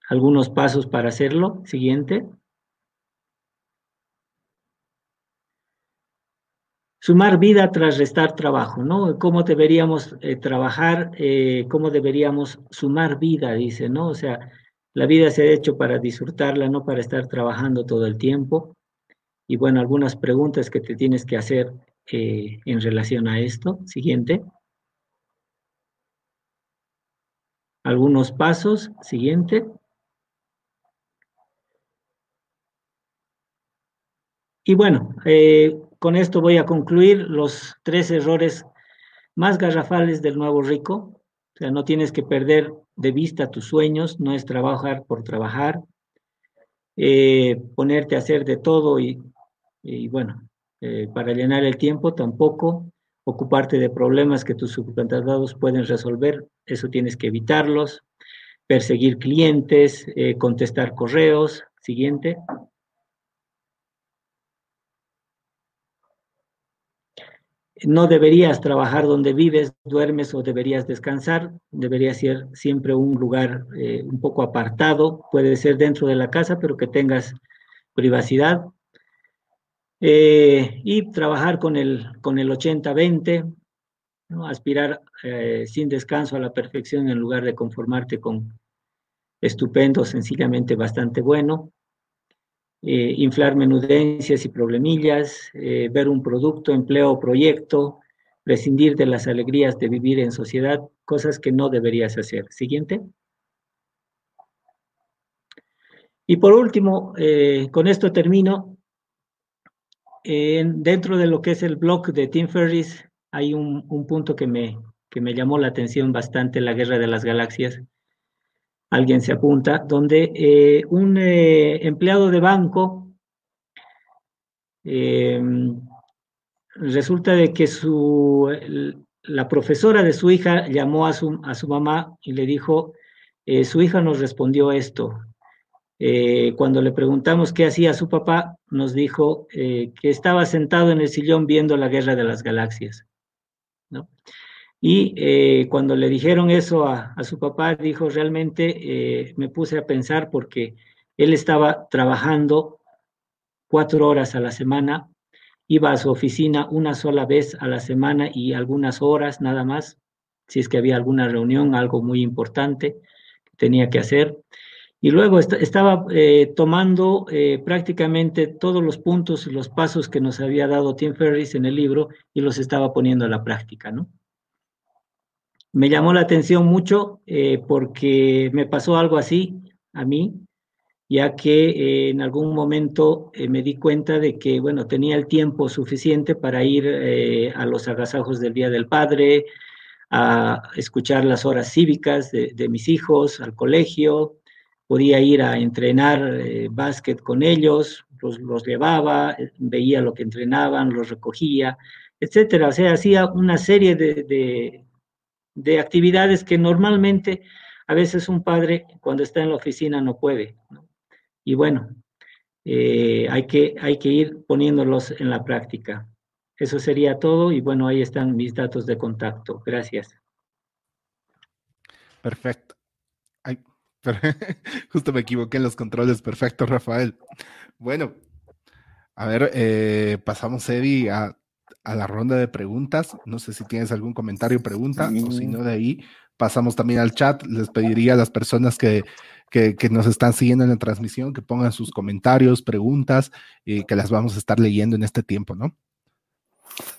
C: Algunos pasos para hacerlo. Siguiente. Sumar vida tras restar trabajo, ¿no? ¿Cómo deberíamos eh, trabajar? Eh, ¿Cómo deberíamos sumar vida? Dice, ¿no? O sea, la vida se ha hecho para disfrutarla, no para estar trabajando todo el tiempo. Y bueno, algunas preguntas que te tienes que hacer eh, en relación a esto. Siguiente. Algunos pasos. Siguiente. Y bueno, eh, con esto voy a concluir los tres errores más garrafales del nuevo rico. O sea, no tienes que perder de vista tus sueños, no es trabajar por trabajar, eh, ponerte a hacer de todo y, bueno, eh, para llenar el tiempo tampoco, ocuparte de problemas que tus subcontratados pueden resolver, eso tienes que evitarlos, perseguir clientes, eh, contestar correos. Siguiente. No deberías trabajar donde vives, duermes o deberías descansar, debería ser siempre un lugar eh, un poco apartado, puede ser dentro de la casa, pero que tengas privacidad. Eh, y trabajar con el, con el 80-20, aspirar eh, sin descanso a la perfección en lugar de conformarte con estupendo, sencillamente bastante bueno. Eh, inflar menudencias y problemillas, eh, ver un producto, empleo o proyecto, prescindir de las alegrías de vivir en sociedad, cosas que no deberías hacer. Siguiente. Y por último, eh, con esto termino. dentro de lo que es el blog de Tim Ferris, hay un, un punto que me, que me llamó la atención bastante, la guerra de las galaxias alguien se apunta, donde eh, un eh, empleado de banco em, resulta de que su, la profesora de su hija llamó a su, a su mamá y le dijo, eh, su hija nos respondió esto. cuando le preguntamos qué hacía su papá, nos dijo que estaba sentado en el sillón viendo la guerra de las galaxias. ¿no? Y eh, cuando le dijeron eso a, su papá, dijo, realmente eh, me puse a pensar porque él estaba trabajando cuatro horas a la semana, iba a su oficina una sola vez a la semana y algunas horas nada más, si es que había alguna reunión, algo muy importante que tenía que hacer. Y luego estaba eh, tomando prácticamente todos los puntos y los pasos que nos había dado Tim Ferris en el libro y los estaba poniendo a la práctica, ¿no? Me llamó la atención mucho eh, porque me pasó algo así a mí, ya que eh, en algún momento eh, me di cuenta de que, bueno, tenía el tiempo suficiente para ir a los agasajos del Día del Padre, a escuchar las horas cívicas de, mis hijos, al colegio, podía ir a entrenar básquet con ellos, los, llevaba, veía lo que entrenaban, los recogía, etcétera. O sea, hacía una serie de actividades que normalmente a veces un padre cuando está en la oficina no puede. Y bueno, eh, hay, que, hay que ir poniéndolos en la práctica. Eso sería todo y bueno, ahí están mis datos de contacto. Gracias.
B: Perfecto. Ay, justo me equivoqué en los controles. Perfecto, Rafael. Bueno, a ver, eh, pasamos, Eddie, a a la ronda de preguntas. No sé si tienes algún comentario o pregunta, o si no, de ahí pasamos también al chat. Les pediría a las personas que, que, nos están siguiendo en la transmisión que pongan sus comentarios, preguntas, y que las vamos a estar leyendo en este tiempo, ¿no?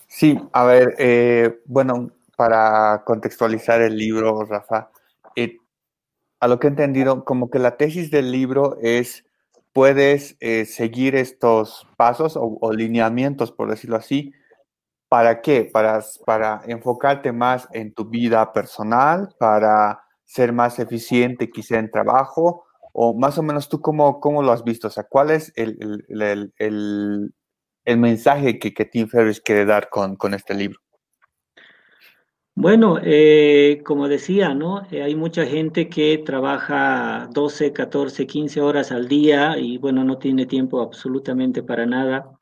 A: Sí, a ver, eh, bueno, para contextualizar el libro, Rafa, eh, a lo que he entendido, como que la tesis del libro es, puedes eh, seguir estos pasos o, lineamientos, por decirlo así, ¿para qué? Para, para enfocarte más en tu vida personal, para ser más eficiente quizá en trabajo, o más o menos tú cómo, cómo lo has visto, o sea, ¿cuál es el, el, el, mensaje que, que, Tim Ferriss quiere dar con, con este libro?
C: Bueno, eh, como decía, ¿no? Eh, hay mucha gente que trabaja 12, 14, 15 horas al día y bueno, no tiene tiempo absolutamente para nada.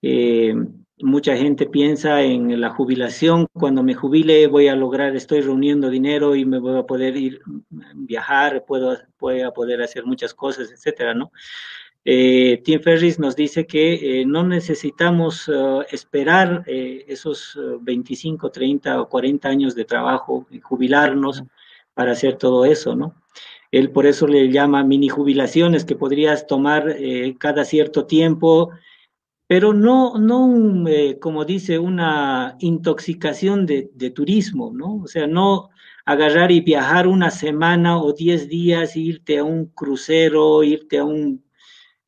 C: Eh, mucha gente piensa en la jubilación, cuando me jubile voy a lograr, estoy reuniendo dinero y me voy a poder ir, viajar, puedo, voy a poder hacer muchas cosas, etcétera, ¿no? Eh, Tim Ferris nos dice que eh, no necesitamos uh, esperar eh, esos 25, 30 o 40 años de trabajo y jubilarnos para hacer todo eso, ¿no? Él por eso le llama mini jubilaciones que podrías tomar cada cierto tiempo, pero no, no como dice, una intoxicación de, de, turismo, ¿no? O sea, no agarrar y viajar una semana o 10 días, irte a un crucero, irte a un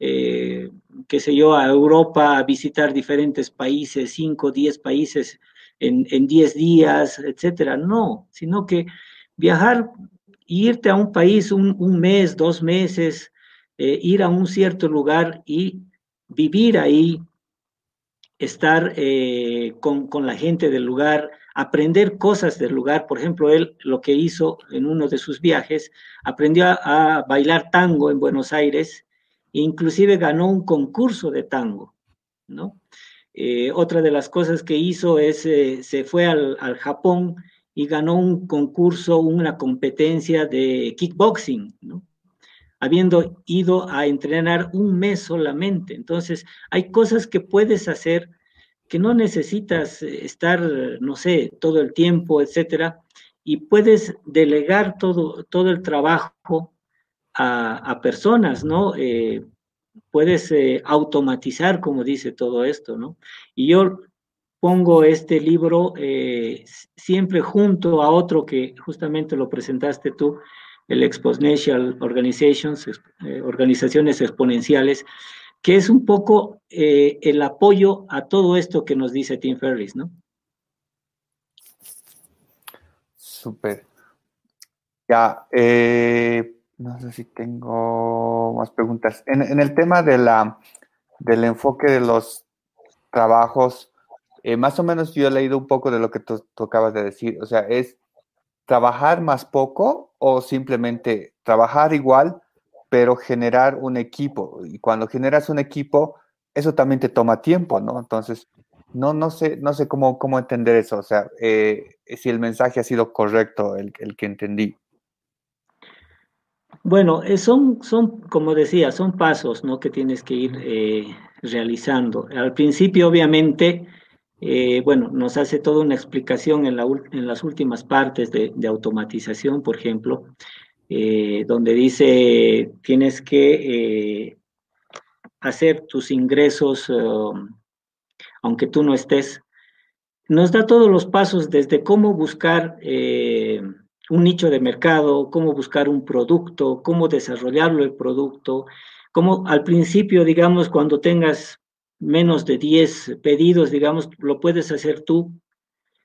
C: eh, qué sé yo, a Europa a visitar diferentes países, 5, 10 países en 10 días, etcétera. No, sino que viajar, irte a un país un, un mes, dos meses, eh, ir a un cierto lugar y vivir ahí, estar eh, con, con, la gente del lugar, aprender cosas del lugar. Por ejemplo, él lo que hizo en uno de sus viajes, aprendió a, bailar tango en Buenos Aires inclusive ganó un concurso de tango, ¿no? Eh, otra de las cosas que hizo es, eh, se fue al, al, Japón y ganó un concurso, una competencia de kickboxing, ¿no? Habiendo ido a entrenar un mes solamente. Entonces, hay cosas que puedes hacer que no necesitas estar, no sé, todo el tiempo, etcétera, y puedes delegar todo, todo el trabajo a, personas, ¿no? Eh, puedes eh, automatizar, como dice todo esto, ¿no? Y yo pongo este libro eh, siempre junto a otro que justamente lo presentaste tú, el Exponential Organizations, organizaciones exponenciales, que es un poco el apoyo a todo esto que nos dice Tim Ferriss, ¿no?
A: Súper. Ya, eh, no sé si tengo más preguntas. En, el tema de la, del enfoque de los trabajos, eh, más o menos yo he leído un poco de lo que tú, acabas de decir. O sea, ¿es trabajar más poco o simplemente trabajar igual, pero generar un equipo? Y cuando generas un equipo, eso también te toma tiempo, ¿no? Entonces, no, no sé, no sé cómo, cómo entender eso. O sea, eh, si el mensaje ha sido correcto, el, que entendí.
C: Bueno, eh, son, son, como decía, son pasos ¿no? que tienes que ir eh, realizando. Al principio, obviamente, eh, bueno, nos hace toda una explicación en, la, en las últimas partes de, de automatización, por ejemplo, donde dice tienes que hacer tus ingresos, aunque tú no estés. Nos da todos los pasos desde cómo buscar un nicho de mercado, cómo buscar un producto, cómo desarrollarlo el producto, cómo al principio, digamos, cuando tengas menos de 10 pedidos, digamos, lo puedes hacer tú.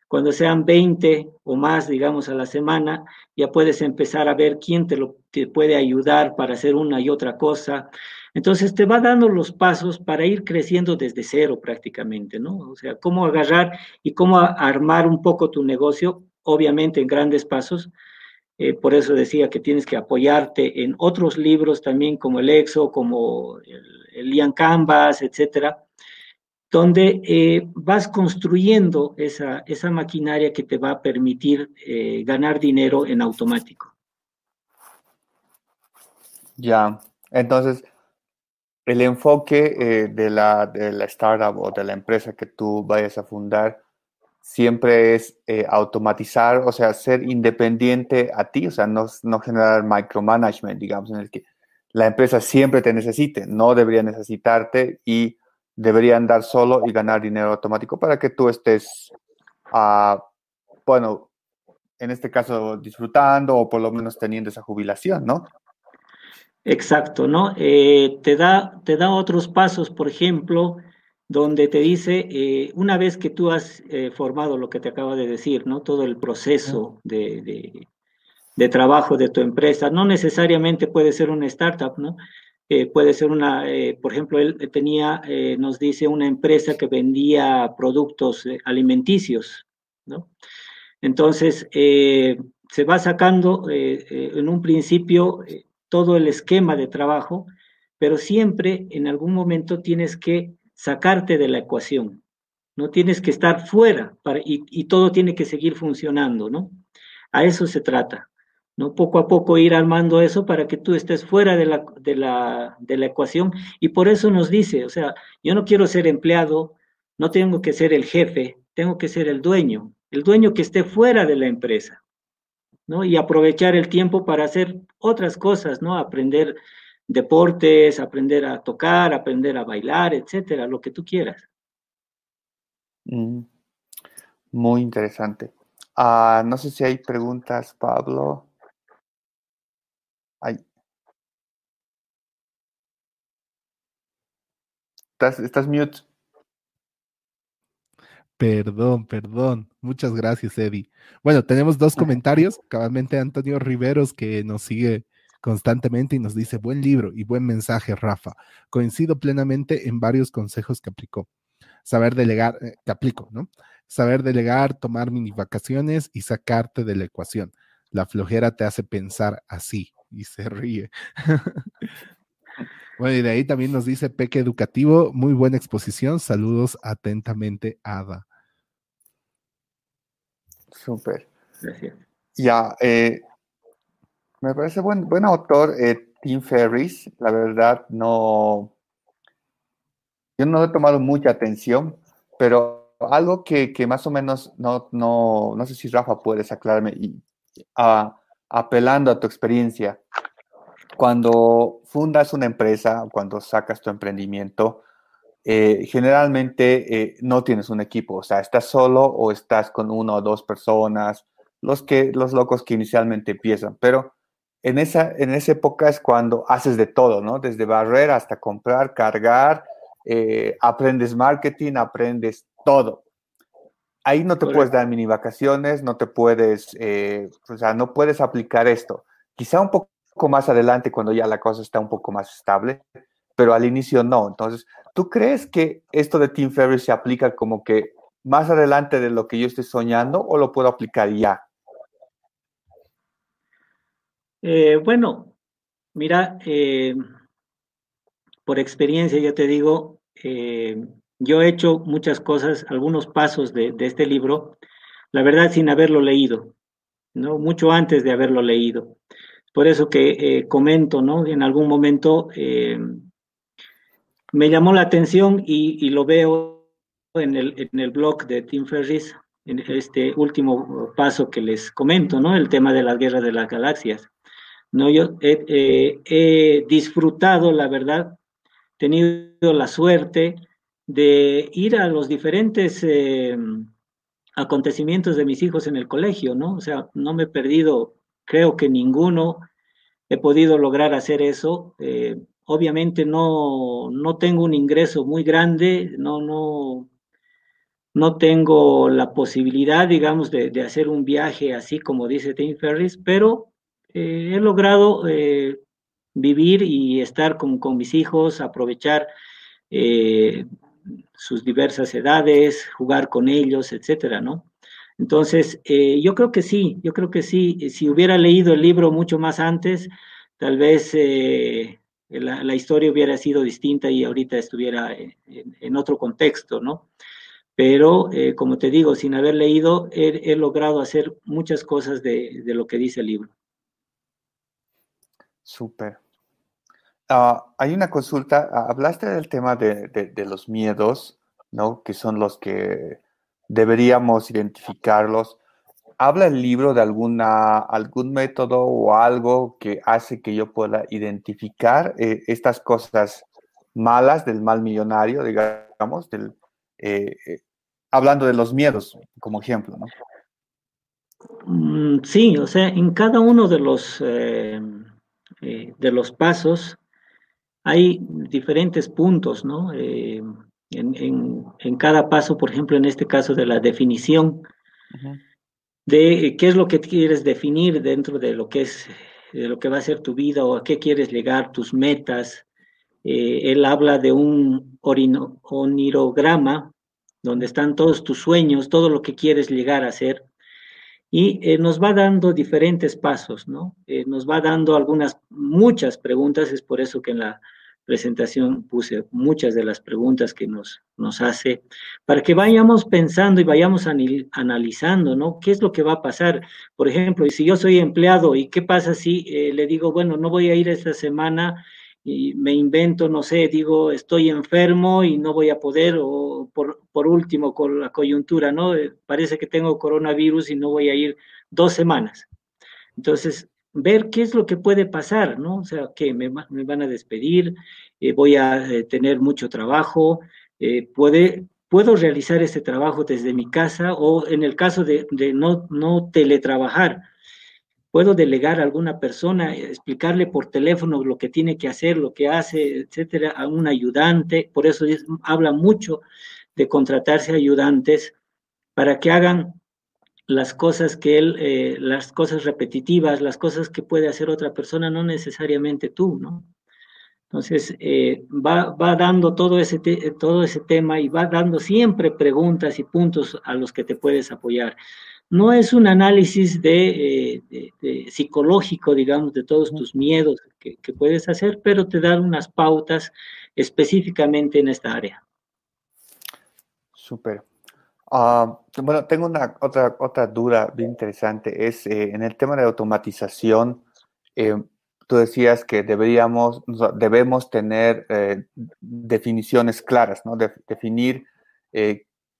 C: Cuando sean 20 o más, digamos, a la semana, ya puedes empezar a ver quién te, lo, te puede ayudar para hacer una y otra cosa. Entonces te va dando los pasos para ir creciendo desde cero prácticamente, ¿no? O sea, cómo agarrar y cómo armar un poco tu negocio obviamente en grandes pasos. Eh, por eso decía que tienes que apoyarte en otros libros también como el EXO, como el, el Ian Canvas, etcétera, donde eh, vas construyendo esa, esa maquinaria que te va a permitir eh, ganar dinero en automático.
A: Ya, entonces el enfoque de, la, de la startup o de la empresa que tú vayas a fundar siempre es eh, automatizar, o sea, ser independiente a ti, o sea, no, no, generar micromanagement, digamos, en el que la empresa siempre te necesite, no debería necesitarte y debería andar solo y ganar dinero automático para que tú estés, uh, bueno, en este caso disfrutando o por lo menos teniendo esa jubilación, ¿no?
C: Exacto, ¿no? Eh, te, da, te da otros pasos, por ejemplo, donde te dice, eh, una vez que tú has eh, formado lo que te acaba de decir, ¿no? Todo el proceso de, de, trabajo de tu empresa, no necesariamente puede ser una startup, ¿no? puede ser una, por ejemplo, él tenía, nos dice, una empresa que vendía productos alimenticios, ¿no? Entonces, se va sacando en un principio todo el esquema de trabajo, pero siempre en algún momento tienes que sacarte de la ecuación, no tienes que estar fuera para, y, todo tiene que seguir funcionando, ¿no? A eso se trata, ¿no? Poco a poco ir armando eso para que tú estés fuera de la, de la, de la ecuación y por eso nos dice, o sea, yo no quiero ser empleado, no tengo que ser el jefe, tengo que ser el dueño, el dueño que esté fuera de la empresa. ¿no? Y aprovechar el tiempo para hacer otras cosas, ¿no? Aprender deportes, aprender a tocar, aprender a bailar, etcétera, lo que tú quieras.
A: Mm, muy interesante. Ah, no sé si hay preguntas, Pablo. Hay. Estás, estás mute.
B: Perdón, perdón. Muchas gracias, Eddie. Bueno, tenemos dos comentarios. Cabalmente Antonio Riveros, que nos sigue constantemente y nos dice, buen libro y buen mensaje, Rafa. Coincido plenamente en varios consejos que aplicó. Saber delegar, eh, que aplico, ¿no? Saber delegar, tomar mini vacaciones y sacarte de la ecuación. La flojera te hace pensar así y se ríe. bueno, y de ahí también nos dice Peque Educativo, muy buena exposición. Saludos atentamente, Ada.
A: Súper. Ya, eh, me parece buen, buen autor, eh, Tim Ferris. La verdad, no. Yo no he tomado mucha atención, pero algo que, más o menos no, no, no sé si Rafa puedes aclararme y apelando a tu experiencia. Cuando fundas una empresa, cuando sacas tu emprendimiento, eh, generalmente eh, no tienes un equipo, o sea, estás solo o estás con una o dos personas, los, que, los locos que inicialmente empiezan, pero en esa, en esa época es cuando haces de todo, ¿no? Desde barrer hasta comprar, cargar, eh, aprendes marketing, aprendes todo. Ahí no te puedes dar mini vacaciones, no te puedes, o sea, no puedes aplicar esto. Quizá un poco más adelante cuando ya la cosa está un poco más estable, pero al inicio no. Entonces, ¿tú crees que esto de Tim Ferriss se aplica como que más adelante de lo que yo estoy soñando o lo puedo aplicar ya?
C: Eh, bueno, mira, eh, por experiencia ya te digo, eh, yo he hecho muchas cosas, algunos pasos de, de, este libro, la verdad sin haberlo leído, ¿no? Mucho antes de haberlo leído. Por eso que comento, ¿no? En algún momento me llamó la atención y, lo veo en el, en el, blog de Tim Ferris, en este último paso que les comento, ¿no? El tema de la guerra de las galaxias. ¿no? Yo he, disfrutado, la verdad, tenido la suerte de ir a los diferentes eh, acontecimientos de mis hijos en el colegio, ¿no? O sea, no me he perdido, creo que ninguno, he podido lograr hacer eso. Eh, obviamente no, no tengo un ingreso muy grande, no, no, no tengo la posibilidad, digamos, de, hacer un viaje así como dice Tim Ferris, pero eh, he logrado eh, vivir y estar con, con mis hijos, aprovechar eh, sus diversas edades, jugar con ellos, etcétera, ¿no? Entonces, yo creo que sí, yo creo que sí, si hubiera leído el libro mucho más antes, tal vez la, historia hubiera sido distinta y ahorita estuviera en, otro contexto, ¿no? Pero, eh, como te digo, sin haber leído, he, logrado hacer muchas cosas de, lo que dice el libro.
A: Súper. Ah, hay una consulta, ah, hablaste del tema de, los miedos, ¿no? Que son los que deberíamos identificarlos habla el libro de alguna, algún método o algo que hace que yo pueda identificar eh, estas cosas malas del mal millonario, digamos, eh, eh, hablando de los miedos como ejemplo, ¿no?
C: Mm, sí, o sea, en cada uno de los, de los pasos hay diferentes puntos, ¿no? En, en, cada paso, por ejemplo, en este caso de la definición de qué es lo que quieres definir dentro de lo que es, de lo que va a ser tu vida o a qué quieres llegar, tus metas, eh, él habla de un onirograma donde están todos tus sueños, todo lo que quieres llegar a ser. Y eh, nos va dando diferentes pasos, ¿no? Eh, nos va dando algunas, muchas preguntas, es por eso que en la presentación puse muchas de las preguntas que nos, nos hace, para que vayamos pensando y vayamos analizando, ¿no? ¿Qué es lo que va a pasar? Por ejemplo, si yo soy empleado, ¿y qué pasa si le digo, bueno, no voy a ir esta semana y me invento, no sé, digo, estoy enfermo y no voy a poder, o por, por último, con la coyuntura, ¿no? Eh, parece que tengo coronavirus y no voy a ir dos semanas. Entonces, ver qué es lo que puede pasar, ¿no? O sea, que me, me van a despedir, eh, voy a eh, tener mucho trabajo, puede, puedo realizar este trabajo desde mi casa o en el caso de, de no, no teletrabajar, puedo delegar a alguna persona, explicarle por teléfono lo que tiene que hacer, lo que hace, etcétera, a un ayudante. Por eso habla mucho de contratarse ayudantes para que hagan las cosas que él, eh, las cosas repetitivas, las cosas que puede hacer otra persona, no necesariamente tú, ¿no? Entonces, eh, va, dando todo ese, todo ese tema y va dando siempre preguntas y puntos a los que te puedes apoyar. No es un análisis de, eh, psicológico, digamos, de todos tus miedos que, puedes hacer, pero te dan unas pautas específicamente en esta área.
A: Súper. Ah, bueno, tengo una otra, otra duda bien interesante. Es eh, en el tema de automatización. Eh, tú decías que deberíamos, debemos tener definiciones claras, ¿no? definir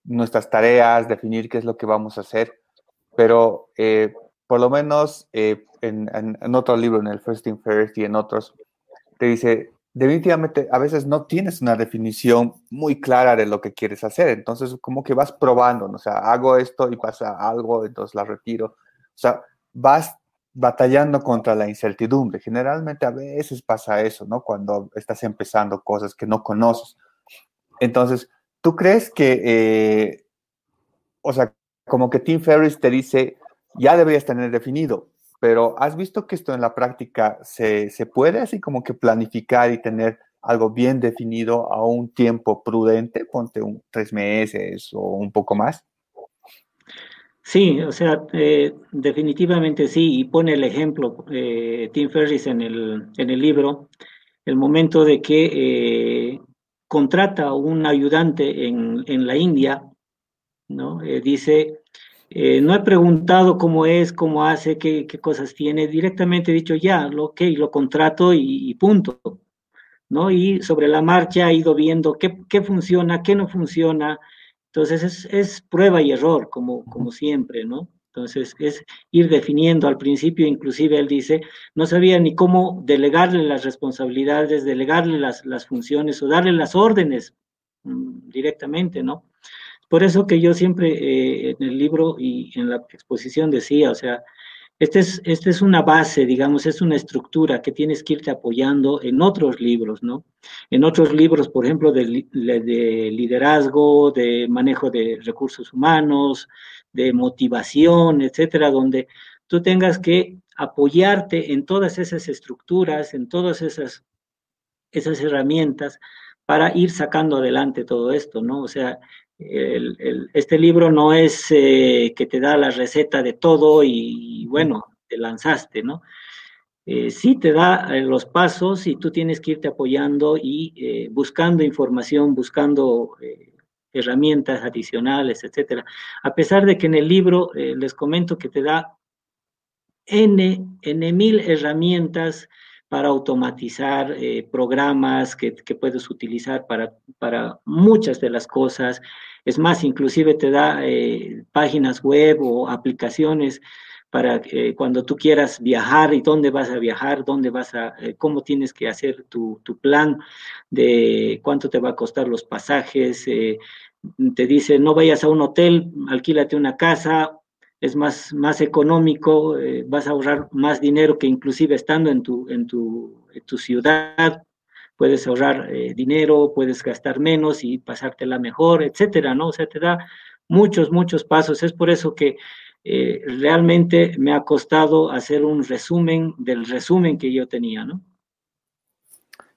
A: nuestras tareas, definir qué es lo que vamos a hacer pero eh, por lo menos eh, en, en, otro libro, en el First Thing First y en otros, te dice, definitivamente a veces no tienes una definición muy clara de lo que quieres hacer, entonces como que vas probando, ¿no? o sea, hago esto y pasa algo, entonces la retiro, o sea, vas batallando contra la incertidumbre. Generalmente a veces pasa eso, ¿no? Cuando estás empezando cosas que no conoces. Entonces, ¿tú crees que, eh, o sea, como que Tim Ferriss te dice, ya deberías tener definido, pero ¿has visto que esto en la práctica se, puede así como que planificar y tener algo bien definido a un tiempo prudente, ponte un tres meses o un poco más?
C: Sí, o sea, eh, definitivamente sí, y pone el ejemplo eh, Tim Ferriss en el, en el libro, el momento de que eh, contrata un ayudante en, en la India ¿no? Eh, dice, eh, no he preguntado cómo es, cómo hace, qué, cosas tiene, directamente he dicho, ya, lo, ok, lo contrato y, punto, ¿no? Y sobre la marcha he ido viendo qué, qué funciona, qué no funciona, entonces es, es, prueba y error, como, como siempre, ¿no? Entonces es ir definiendo al principio, inclusive él dice, no sabía ni cómo delegarle las responsabilidades, delegarle las, las funciones o darle las órdenes mm, directamente, ¿no? Por eso que yo siempre eh, en el libro y en la exposición decía, o sea, esta es, este es una base, digamos, es una estructura que tienes que irte apoyando en otros libros, ¿no? En otros libros, por ejemplo, de, de liderazgo, de manejo de recursos humanos, de motivación, etcétera, donde tú tengas que apoyarte en todas esas estructuras, en todas esas, esas herramientas para ir sacando adelante todo esto, ¿no? O sea, este libro no es eh, que te da la receta de todo y, bueno, te lanzaste, ¿no? Eh, sí te da eh, los pasos y tú tienes que irte apoyando y buscando información, buscando herramientas adicionales, etcétera. A pesar de que en el libro les comento que te da N, N mil herramientas para automatizar eh, programas que, puedes utilizar para, para muchas de las cosas. Es más, inclusive te da eh, páginas web o aplicaciones para que cuando tú quieras viajar y dónde vas a viajar, dónde vas a, eh, cómo tienes que hacer tu, tu, plan de cuánto te va a costar los pasajes. Eh, te dice, no vayas a un hotel, alquílate una casa, es más, más económico, eh, vas a ahorrar más dinero que inclusive estando en tu, en tu, en tu ciudad, puedes ahorrar eh, dinero, puedes gastar menos y pasártela mejor, etcétera, ¿no? O sea, te da muchos, muchos pasos. Es por eso que eh, realmente me ha costado hacer un resumen del resumen que yo tenía, ¿no?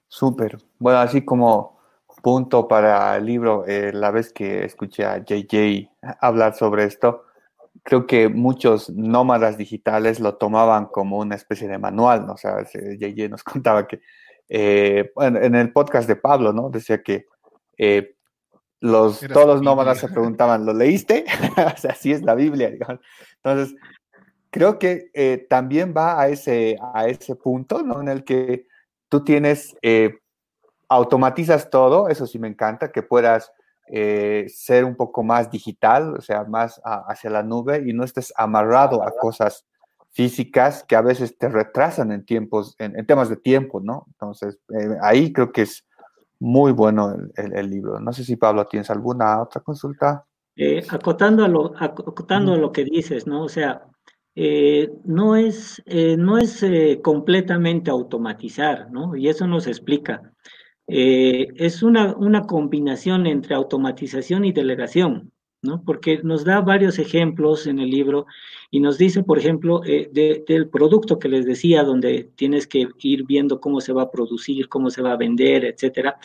A: Súper. Bueno, así como punto para el libro, la vez que escuché a JJ hablar sobre esto, creo que muchos nómadas digitales lo tomaban como una especie de manual, ¿no? O sea, JJ nos contaba que, eh, en el podcast de Pablo, ¿no? Decía que eh, los, todos los nómadas se preguntaban, ¿lo leíste? o sea, sí es la Biblia, digamos. Entonces, creo que eh, también va a ese, a ese punto, ¿no? En el que tú tienes, eh, automatizas todo, eso sí me encanta, que puedas eh, ser un poco más digital, o sea, más a, hacia la nube y no estés amarrado a cosas físicas que a veces te retrasan en tiempos, en, en temas de tiempo, ¿no? Entonces, eh, ahí creo que es muy bueno el, el, el, libro. No sé si Pablo tienes alguna otra consulta.
C: Eh, acotando a lo, acotando a lo que dices, ¿no? O sea, eh, no es, eh, no es completamente automatizar, ¿no? Y eso nos explica. Eh, es una, una combinación entre automatización y delegación, ¿no? Porque nos da varios ejemplos en el libro y nos dice, por ejemplo, eh, de, del producto que les decía, donde tienes que ir viendo cómo se va a producir, cómo se va a vender, etcétera.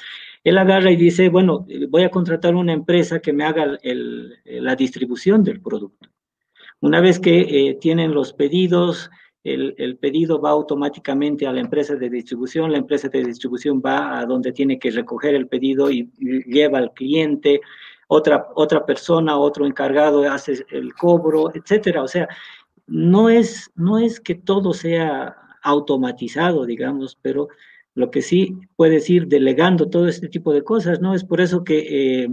C: Él agarra y dice, bueno, voy a contratar una empresa que me haga la distribución del producto. Una vez que eh, tienen los pedidos, el, el, pedido va automáticamente a la empresa de distribución, la empresa de distribución va a donde tiene que recoger el pedido y, lleva al cliente, otra, otra persona, otro encargado hace el cobro, etcétera. O sea, no es, no es que todo sea automatizado, digamos, pero lo que sí puedes ir delegando todo este tipo de cosas, ¿no? Es por eso que, eh,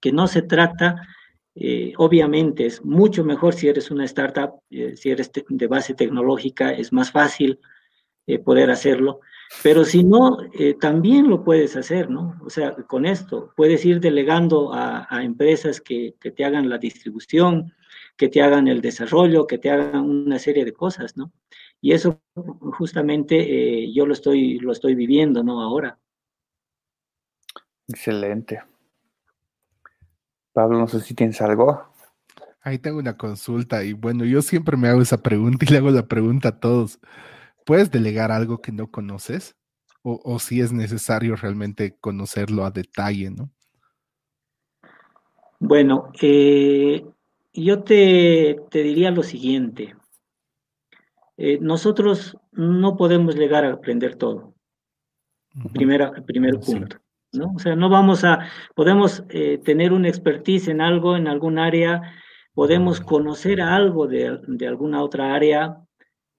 C: que no se trata eh, obviamente es mucho mejor si eres una startup, eh, si eres de base tecnológica, es más fácil eh, poder hacerlo, pero si no, también lo puedes hacer, ¿no? O sea, con esto puedes ir delegando a, a empresas que, que, te hagan la distribución, que te hagan el desarrollo, que te hagan una serie de cosas, ¿no? Y eso justamente yo lo estoy, lo estoy viviendo, ¿no? Ahora.
A: Excelente. Pablo, no sé si tienes algo.
B: Ahí tengo una consulta y bueno, yo siempre me hago esa pregunta y le hago la pregunta a todos. ¿Puedes delegar algo que no conoces? O, o si es necesario realmente conocerlo a detalle, ¿no?
C: Bueno, eh, yo te, te, diría lo siguiente. Eh, nosotros no podemos llegar a aprender todo. Uh -huh. Primera, primer punto. ¿No? O sea, no vamos a, podemos eh, tener una expertise en algo, en algún área, podemos conocer algo de, de alguna otra área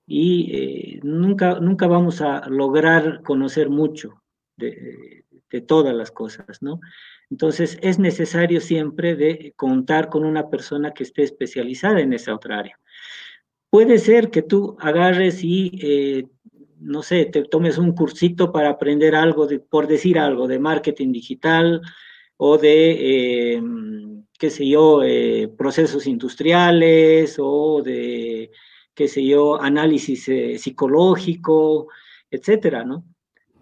C: y eh, nunca, nunca vamos a lograr conocer mucho de, de, todas las cosas, ¿no? Entonces, es necesario siempre de contar con una persona que esté especializada en esa otra área. Puede ser que tú agarres y eh, no sé, te tomes un cursito para aprender algo, de, por decir algo, de marketing digital o de, eh, qué sé yo, eh, procesos industriales o de, qué sé yo, análisis eh, psicológico, etcétera, ¿no?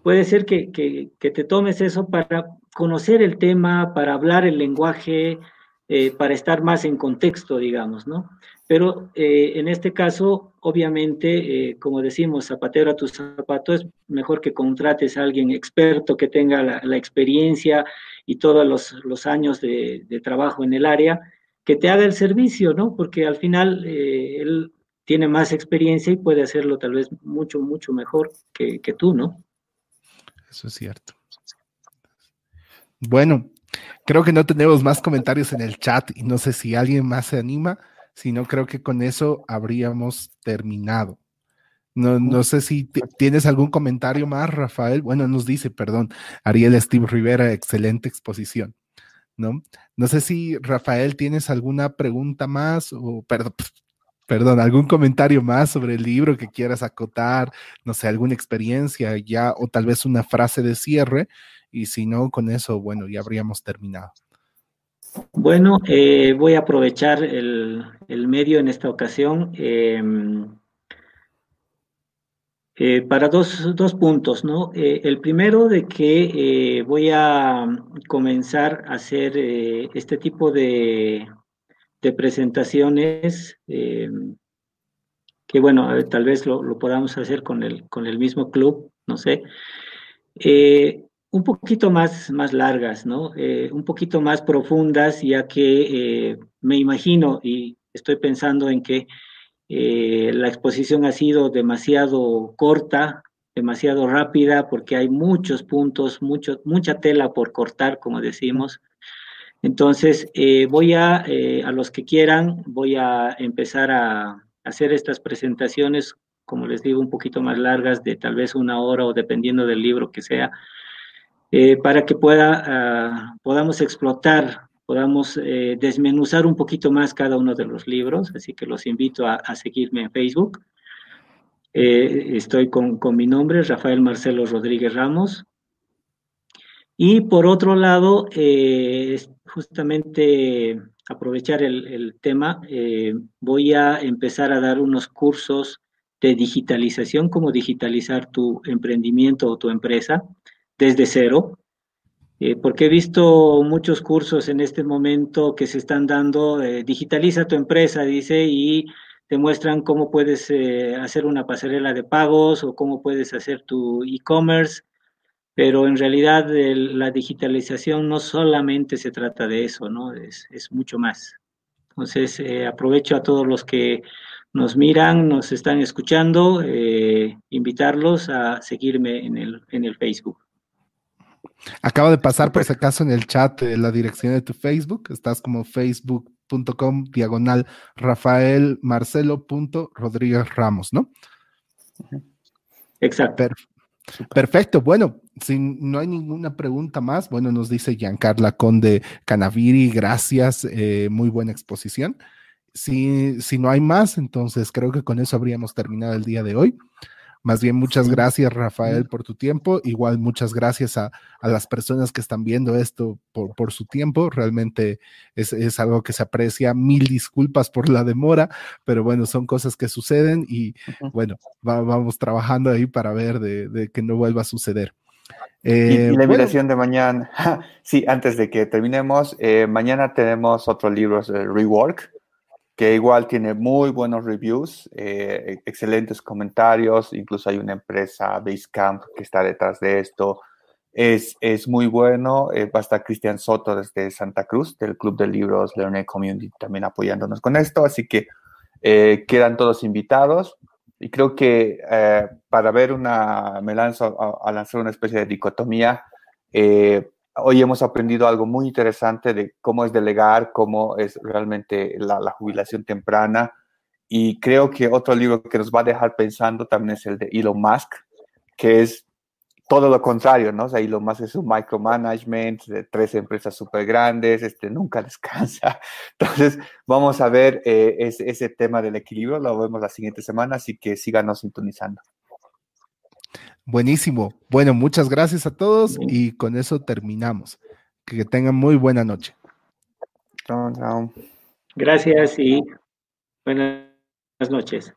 C: Puede ser que, que, te tomes eso para conocer el tema, para hablar el lenguaje, para estar más en contexto, digamos, ¿no? Pero eh, en este caso, obviamente, eh, como decimos, zapatero a tus zapatos, es mejor que contrates a alguien experto que tenga la, experiencia y todos los, años de, de, trabajo en el área, que te haga el servicio, ¿no? Porque al final eh, él tiene más experiencia y puede hacerlo tal vez mucho, mucho mejor que, que tú, ¿no?
B: Eso es cierto. Bueno, creo que no tenemos más comentarios en el chat y no sé si alguien más se anima sino creo que con eso habríamos terminado. No, no sé si tienes algún comentario más, Rafael. Bueno, nos dice, perdón, Ariel Steve Rivera, excelente exposición. ¿No? No sé si, Rafael, tienes alguna pregunta más o, perdón, perdón, algún comentario más sobre el libro que quieras acotar, no sé, alguna experiencia ya o tal vez una frase de cierre y si no, con eso, bueno, ya habríamos terminado.
C: Bueno, eh, voy a aprovechar el, medio en esta ocasión em, eh, para dos, dos, puntos, ¿no? Eh, el primero de que voy a comenzar a hacer este tipo de, de presentaciones em, que, bueno, tal vez lo, lo, podamos hacer con el, con el mismo club, no sé un poquito más, más largas, ¿no? Eh, un poquito más profundas, ya que eh, me imagino y estoy pensando en que eh, la exposición ha sido demasiado corta, demasiado rápida, porque hay muchos puntos, mucho, mucha tela por cortar, como decimos. Entonces, voy a, a los que quieran, voy a empezar a hacer estas presentaciones, como les digo, un poquito más largas, de tal vez una hora o dependiendo del libro que sea, eh, para que pueda, ah, podamos explotar, podamos eh, desmenuzar un poquito más cada uno de los libros. Así que los invito a, seguirme en Facebook. Eh, estoy con, con, mi nombre, Rafael Marcelo Rodríguez Ramos. Y por otro lado, justamente aprovechar el, el tema, voy a empezar a dar unos cursos de digitalización, cómo digitalizar tu emprendimiento o tu empresa desde cero, eh, porque he visto muchos cursos en este momento que se están dando, eh, digitaliza tu empresa, dice, y te muestran cómo puedes eh, hacer una pasarela de pagos o cómo puedes hacer tu e-commerce, pero en realidad la digitalización no solamente se trata de eso, ¿no? Es, es mucho más. Entonces, aprovecho a todos los que nos miran, nos están escuchando, invitarlos a seguirme en el, en el Facebook.
B: Acaba de pasar por si acaso en el chat la dirección de tu Facebook. Estás como facebook.com diagonal Rafael Marcelo Rodríguez Ramos, ¿no?
C: Exacto.
B: perfecto. Bueno, si no hay ninguna pregunta más, bueno, nos dice Giancarla Conde Canaviri, gracias, eh, muy buena exposición. Si, si no hay más, entonces creo que con eso habríamos terminado el día de hoy. Más bien, muchas gracias, Rafael, por tu tiempo. Igual, muchas gracias a, las personas que están viendo esto por, su tiempo. Realmente es, algo que se aprecia. Mil disculpas por la demora, pero bueno, son cosas que suceden y bueno, vamos trabajando ahí para ver de, que no vuelva a suceder.
A: y, eh, la invitación de mañana, sí, antes de que terminemos, eh, mañana tenemos otro libro, Rework, que igual tiene muy buenos reviews, eh, excelentes comentarios, incluso hay una empresa, Basecamp, que está detrás de esto. Es, es muy bueno, eh, va a estar Cristian Soto desde Santa Cruz, del Club de Libros Learning Community, también apoyándonos con esto, así que eh, quedan todos invitados. Y creo que para ver una, me lanzo a, lanzar una especie de dicotomía, Hoy hemos aprendido algo muy interesante de cómo es delegar, cómo es realmente la, jubilación temprana. Y creo que otro libro que nos va a dejar pensando también es el de Elon Musk, que es todo lo contrario, ¿no? O sea, Elon Musk es un micromanagement de tres empresas súper grandes, este, nunca descansa. Entonces, vamos a ver eh, ese, ese tema del equilibrio, lo vemos la siguiente semana, así que síganos sintonizando.
B: Buenísimo. Bueno, muchas gracias a todos y con eso terminamos. Que tengan muy buena noche.
C: Chao, chao. Gracias y buenas noches.